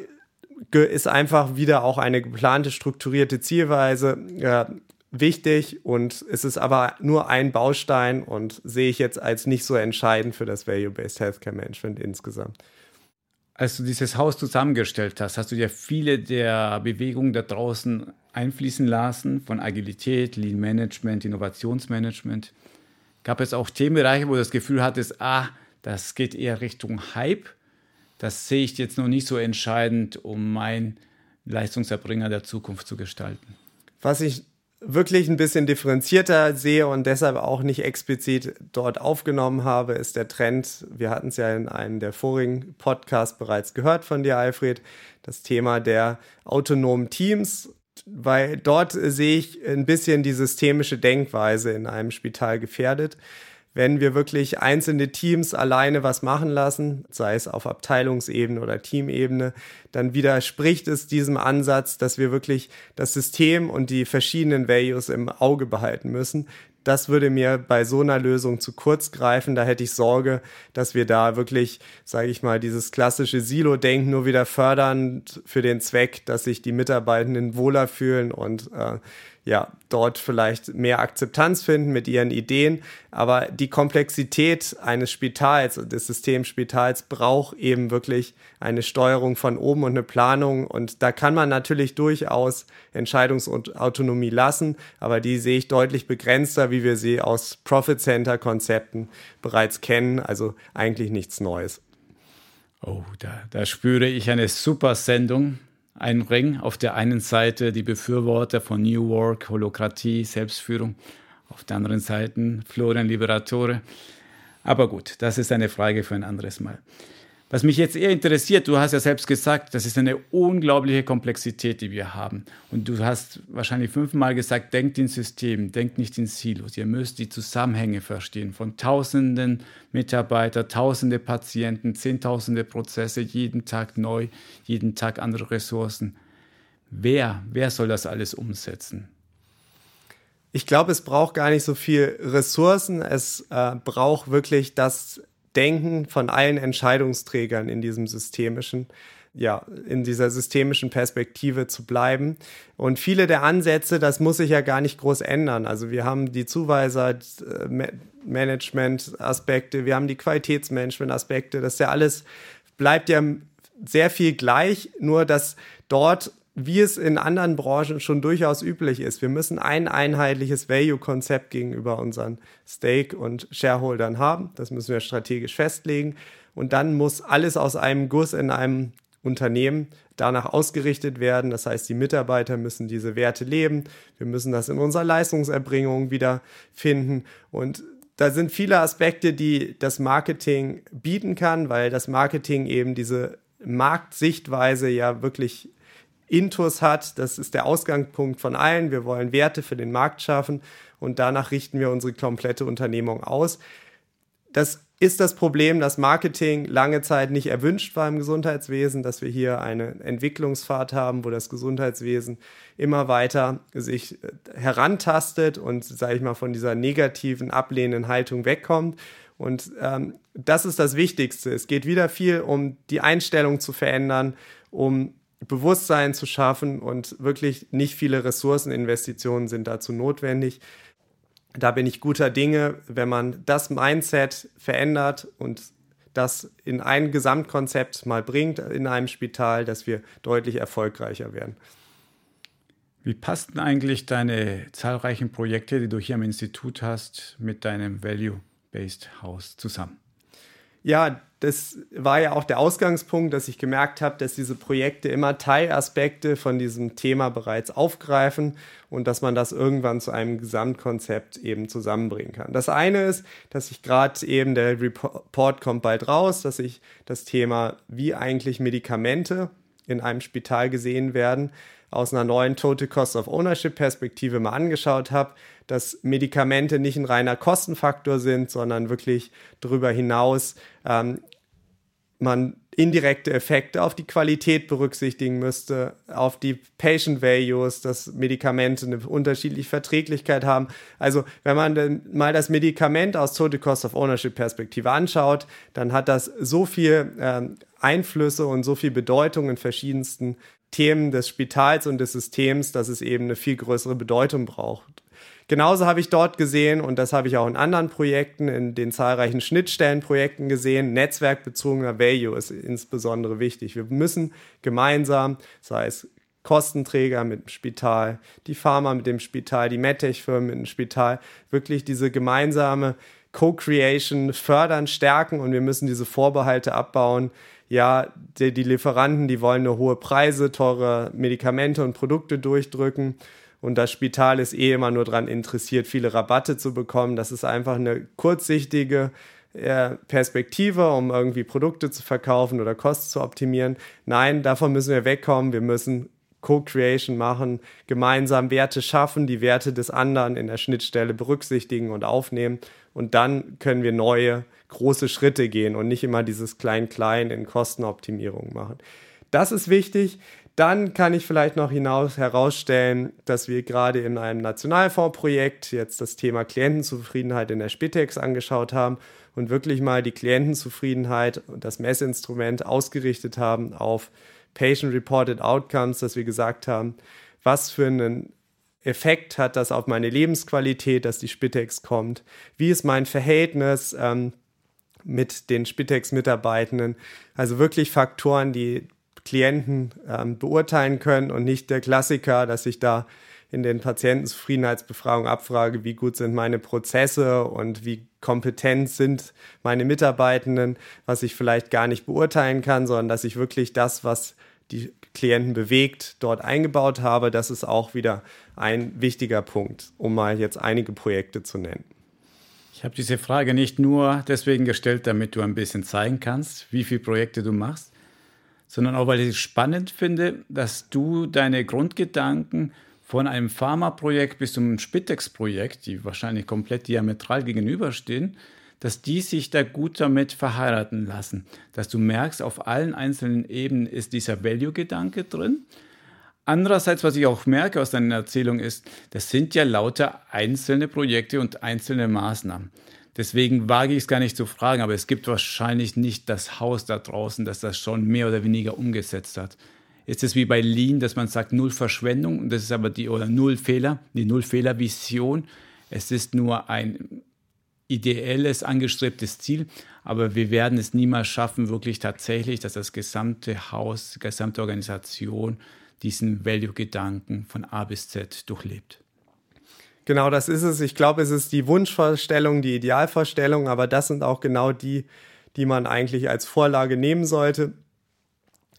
ist einfach wieder auch eine geplante, strukturierte Zielweise äh, wichtig und es ist aber nur ein Baustein und sehe ich jetzt als nicht so entscheidend für das Value-Based Healthcare Management insgesamt. Als du dieses Haus zusammengestellt hast, hast du ja viele der Bewegungen da draußen einfließen lassen, von Agilität, Lean Management, Innovationsmanagement. Gab es auch Themenbereiche, wo du das Gefühl hattest, ah, das geht eher Richtung Hype? Das sehe ich jetzt noch nicht so entscheidend, um mein Leistungserbringer der Zukunft zu gestalten. Was ich wirklich ein bisschen differenzierter sehe und deshalb auch nicht explizit dort aufgenommen habe, ist der Trend. Wir hatten es ja in einem der vorigen Podcasts bereits gehört von dir, Alfred, das Thema der autonomen Teams, weil dort sehe ich ein bisschen die systemische Denkweise in einem Spital gefährdet wenn wir wirklich einzelne Teams alleine was machen lassen, sei es auf Abteilungsebene oder Teamebene, dann widerspricht es diesem Ansatz, dass wir wirklich das System und die verschiedenen Values im Auge behalten müssen. Das würde mir bei so einer Lösung zu kurz greifen. Da hätte ich Sorge, dass wir da wirklich, sage ich mal, dieses klassische Silo-Denken nur wieder fördern für den Zweck, dass sich die Mitarbeitenden wohler fühlen und äh, ja, dort vielleicht mehr Akzeptanz finden mit ihren Ideen. Aber die Komplexität eines Spitals, des Systems Spitals braucht eben wirklich eine Steuerung von oben und eine Planung. Und da kann man natürlich durchaus Entscheidungsautonomie lassen, aber die sehe ich deutlich begrenzter, wie wir sie aus Profit Center Konzepten bereits kennen. Also eigentlich nichts Neues. Oh, da, da spüre ich eine super Sendung ein Ring. Auf der einen Seite die Befürworter von New Work, Holokratie, Selbstführung. Auf der anderen Seite Florian Liberatore. Aber gut, das ist eine Frage für ein anderes Mal. Was mich jetzt eher interessiert, du hast ja selbst gesagt, das ist eine unglaubliche Komplexität, die wir haben. Und du hast wahrscheinlich fünfmal gesagt, denkt in Systemen, denkt nicht in Silos. Ihr müsst die Zusammenhänge verstehen von tausenden Mitarbeitern, tausende Patienten, zehntausende Prozesse, jeden Tag neu, jeden Tag andere Ressourcen. Wer, wer soll das alles umsetzen? Ich glaube, es braucht gar nicht so viel Ressourcen. Es äh, braucht wirklich das Denken von allen Entscheidungsträgern in diesem systemischen, ja, in dieser systemischen Perspektive zu bleiben. Und viele der Ansätze, das muss sich ja gar nicht groß ändern. Also wir haben die Zuweiser-Management-Aspekte, wir haben die Qualitätsmanagement-Aspekte, das ist ja alles, bleibt ja sehr viel gleich, nur dass dort wie es in anderen Branchen schon durchaus üblich ist. Wir müssen ein einheitliches Value-Konzept gegenüber unseren Stake- und Shareholdern haben. Das müssen wir strategisch festlegen. Und dann muss alles aus einem Guss in einem Unternehmen danach ausgerichtet werden. Das heißt, die Mitarbeiter müssen diese Werte leben. Wir müssen das in unserer Leistungserbringung wieder finden. Und da sind viele Aspekte, die das Marketing bieten kann, weil das Marketing eben diese Marktsichtweise ja wirklich Intus hat. Das ist der Ausgangspunkt von allen. Wir wollen Werte für den Markt schaffen und danach richten wir unsere komplette Unternehmung aus. Das ist das Problem, dass Marketing lange Zeit nicht erwünscht war im Gesundheitswesen, dass wir hier eine Entwicklungsfahrt haben, wo das Gesundheitswesen immer weiter sich äh, herantastet und, sage ich mal, von dieser negativen, ablehnenden Haltung wegkommt. Und ähm, das ist das Wichtigste. Es geht wieder viel um die Einstellung zu verändern, um Bewusstsein zu schaffen und wirklich nicht viele Ressourceninvestitionen sind dazu notwendig. Da bin ich guter Dinge, wenn man das Mindset verändert und das in ein Gesamtkonzept mal bringt in einem Spital, dass wir deutlich erfolgreicher werden. Wie passten eigentlich deine zahlreichen Projekte, die du hier am Institut hast, mit deinem Value-Based House zusammen? Ja, das war ja auch der Ausgangspunkt, dass ich gemerkt habe, dass diese Projekte immer Teilaspekte von diesem Thema bereits aufgreifen und dass man das irgendwann zu einem Gesamtkonzept eben zusammenbringen kann. Das eine ist, dass ich gerade eben der Report kommt bald raus, dass ich das Thema, wie eigentlich Medikamente in einem Spital gesehen werden, aus einer neuen Total Cost of Ownership Perspektive mal angeschaut habe, dass Medikamente nicht ein reiner Kostenfaktor sind, sondern wirklich darüber hinaus ähm, man indirekte Effekte auf die Qualität berücksichtigen müsste, auf die Patient Values, dass Medikamente eine unterschiedliche Verträglichkeit haben. Also wenn man mal das Medikament aus Total Cost of Ownership Perspektive anschaut, dann hat das so viel äh, Einflüsse und so viel Bedeutung in verschiedensten Themen des Spitals und des Systems, dass es eben eine viel größere Bedeutung braucht. Genauso habe ich dort gesehen, und das habe ich auch in anderen Projekten, in den zahlreichen Schnittstellenprojekten gesehen, netzwerkbezogener Value ist insbesondere wichtig. Wir müssen gemeinsam, sei es Kostenträger mit dem Spital, die Pharma mit dem Spital, die MedTech-Firmen mit dem Spital, wirklich diese gemeinsame Co-Creation fördern, stärken und wir müssen diese Vorbehalte abbauen. Ja, die, die Lieferanten, die wollen nur hohe Preise, teure Medikamente und Produkte durchdrücken und das Spital ist eh immer nur daran interessiert, viele Rabatte zu bekommen. Das ist einfach eine kurzsichtige äh, Perspektive, um irgendwie Produkte zu verkaufen oder Kosten zu optimieren. Nein, davon müssen wir wegkommen. Wir müssen Co-Creation machen, gemeinsam Werte schaffen, die Werte des anderen in der Schnittstelle berücksichtigen und aufnehmen. Und dann können wir neue, große Schritte gehen und nicht immer dieses Klein-Klein in Kostenoptimierung machen. Das ist wichtig. Dann kann ich vielleicht noch hinaus herausstellen, dass wir gerade in einem Nationalfondsprojekt jetzt das Thema Klientenzufriedenheit in der Spitex angeschaut haben und wirklich mal die Klientenzufriedenheit und das Messinstrument ausgerichtet haben auf Patient-Reported Outcomes, dass wir gesagt haben, was für einen Effekt hat das auf meine Lebensqualität, dass die Spitex kommt? Wie ist mein Verhältnis ähm, mit den Spitex-Mitarbeitenden? Also wirklich Faktoren, die Klienten ähm, beurteilen können und nicht der Klassiker, dass ich da in den Patientenzufriedenheitsbefragungen abfrage, wie gut sind meine Prozesse und wie kompetent sind meine Mitarbeitenden, was ich vielleicht gar nicht beurteilen kann, sondern dass ich wirklich das, was die Klienten bewegt, dort eingebaut habe. Das ist auch wieder ein wichtiger Punkt, um mal jetzt einige Projekte zu nennen. Ich habe diese Frage nicht nur deswegen gestellt, damit du ein bisschen zeigen kannst, wie viele Projekte du machst, sondern auch, weil ich es spannend finde, dass du deine Grundgedanken von einem Pharmaprojekt bis zum Spitex-Projekt, die wahrscheinlich komplett diametral gegenüberstehen, dass die sich da gut damit verheiraten lassen. Dass du merkst, auf allen einzelnen Ebenen ist dieser Value-Gedanke drin. Andererseits, was ich auch merke aus deiner Erzählung ist, das sind ja lauter einzelne Projekte und einzelne Maßnahmen. Deswegen wage ich es gar nicht zu fragen, aber es gibt wahrscheinlich nicht das Haus da draußen, das das schon mehr oder weniger umgesetzt hat. Ist es wie bei Lean, dass man sagt Null Verschwendung und das ist aber die oder Null Fehler, die Null Fehler Vision. Es ist nur ein ideelles, angestrebtes Ziel, aber wir werden es niemals schaffen, wirklich tatsächlich, dass das gesamte Haus, die gesamte Organisation diesen Value-Gedanken von A bis Z durchlebt. Genau, das ist es. Ich glaube, es ist die Wunschvorstellung, die Idealvorstellung, aber das sind auch genau die, die man eigentlich als Vorlage nehmen sollte.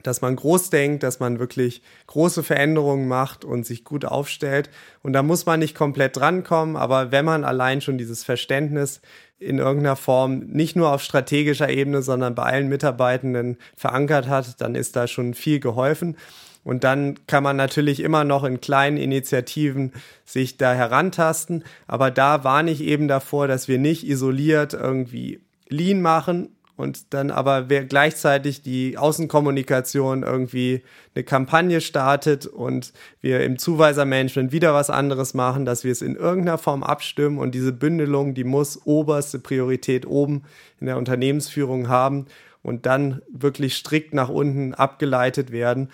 Dass man groß denkt, dass man wirklich große Veränderungen macht und sich gut aufstellt. Und da muss man nicht komplett drankommen, aber wenn man allein schon dieses Verständnis in irgendeiner Form nicht nur auf strategischer Ebene, sondern bei allen Mitarbeitenden verankert hat, dann ist da schon viel geholfen. Und dann kann man natürlich immer noch in kleinen Initiativen sich da herantasten. Aber da warne ich eben davor, dass wir nicht isoliert irgendwie Lean machen und dann aber wer gleichzeitig die Außenkommunikation irgendwie eine Kampagne startet und wir im Zuweisermanagement wieder was anderes machen, dass wir es in irgendeiner Form abstimmen und diese Bündelung, die muss oberste Priorität oben in der Unternehmensführung haben und dann wirklich strikt nach unten abgeleitet werden.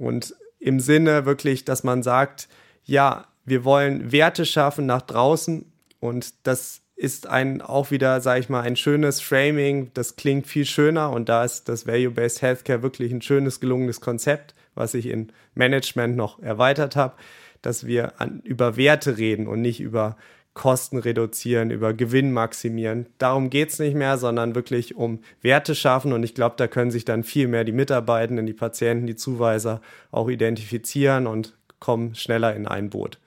Und im Sinne wirklich, dass man sagt, ja, wir wollen Werte schaffen nach draußen und das ist ein auch wieder, sage ich mal, ein schönes Framing. Das klingt viel schöner und da ist das Value-Based Healthcare wirklich ein schönes, gelungenes Konzept, was ich in Management noch erweitert habe, dass wir an, über Werte reden und nicht über Kosten reduzieren, über Gewinn maximieren. Darum geht es nicht mehr, sondern wirklich um Werte schaffen. Und ich glaube, da können sich dann viel mehr die Mitarbeitenden, die Patienten, die Zuweiser auch identifizieren und kommen schneller in ein Boot.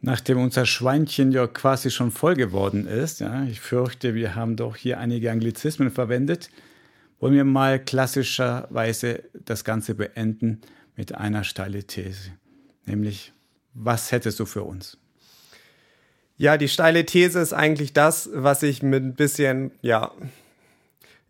Nachdem unser Schweinchen ja quasi schon voll geworden ist, ja, ich fürchte, wir haben doch hier einige Anglizismen verwendet, wollen wir mal klassischerweise das Ganze beenden mit einer steile These, nämlich was hättest du für uns? Ja, die steile These ist eigentlich das, was ich mit ein bisschen, ja,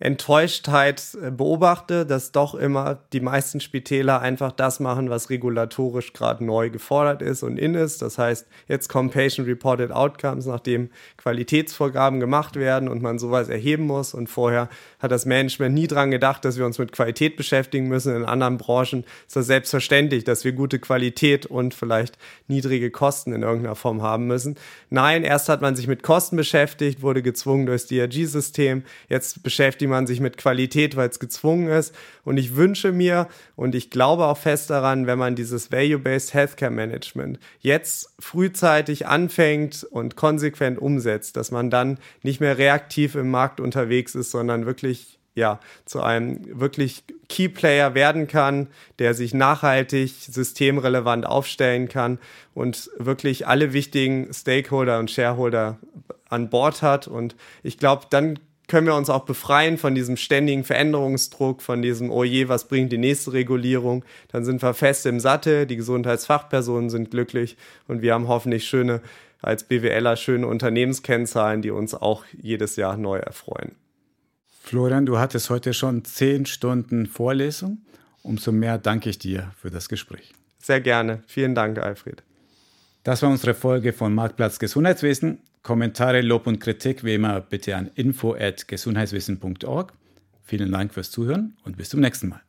Enttäuschtheit äh, beobachte, dass doch immer die meisten Spitäler einfach das machen, was regulatorisch gerade neu gefordert ist und in ist. Das heißt, jetzt kommen Patient-Reported Outcomes, nachdem Qualitätsvorgaben gemacht werden und man sowas erheben muss. Und vorher hat das Management nie dran gedacht, dass wir uns mit Qualität beschäftigen müssen. In anderen Branchen ist das selbstverständlich, dass wir gute Qualität und vielleicht niedrige Kosten in irgendeiner Form haben müssen. Nein, erst hat man sich mit Kosten beschäftigt, wurde gezwungen durchs DRG-System. Jetzt beschäftigt man sich mit Qualität, weil es gezwungen ist. Und ich wünsche mir und ich glaube auch fest daran, wenn man dieses Value-Based Healthcare Management jetzt frühzeitig anfängt und konsequent umsetzt, dass man dann nicht mehr reaktiv im Markt unterwegs ist, sondern wirklich ja, zu einem wirklich Key Player werden kann, der sich nachhaltig systemrelevant aufstellen kann und wirklich alle wichtigen Stakeholder und Shareholder an Bord hat. Und ich glaube, dann können wir uns auch befreien von diesem ständigen Veränderungsdruck, von diesem, oh je, was bringt die nächste Regulierung? Dann sind wir fest im Sattel, die Gesundheitsfachpersonen sind glücklich und wir haben hoffentlich schöne, als BWLer, schöne Unternehmenskennzahlen, die uns auch jedes Jahr neu erfreuen. Florian, du hattest heute schon zehn Stunden Vorlesung. Umso mehr danke ich dir für das Gespräch. Sehr gerne. Vielen Dank, Alfred. Das war unsere Folge von Marktplatz Gesundheitswesen. Kommentare, Lob und Kritik wie immer bitte an info@gesundheitswissen.org. Vielen Dank fürs Zuhören und bis zum nächsten Mal.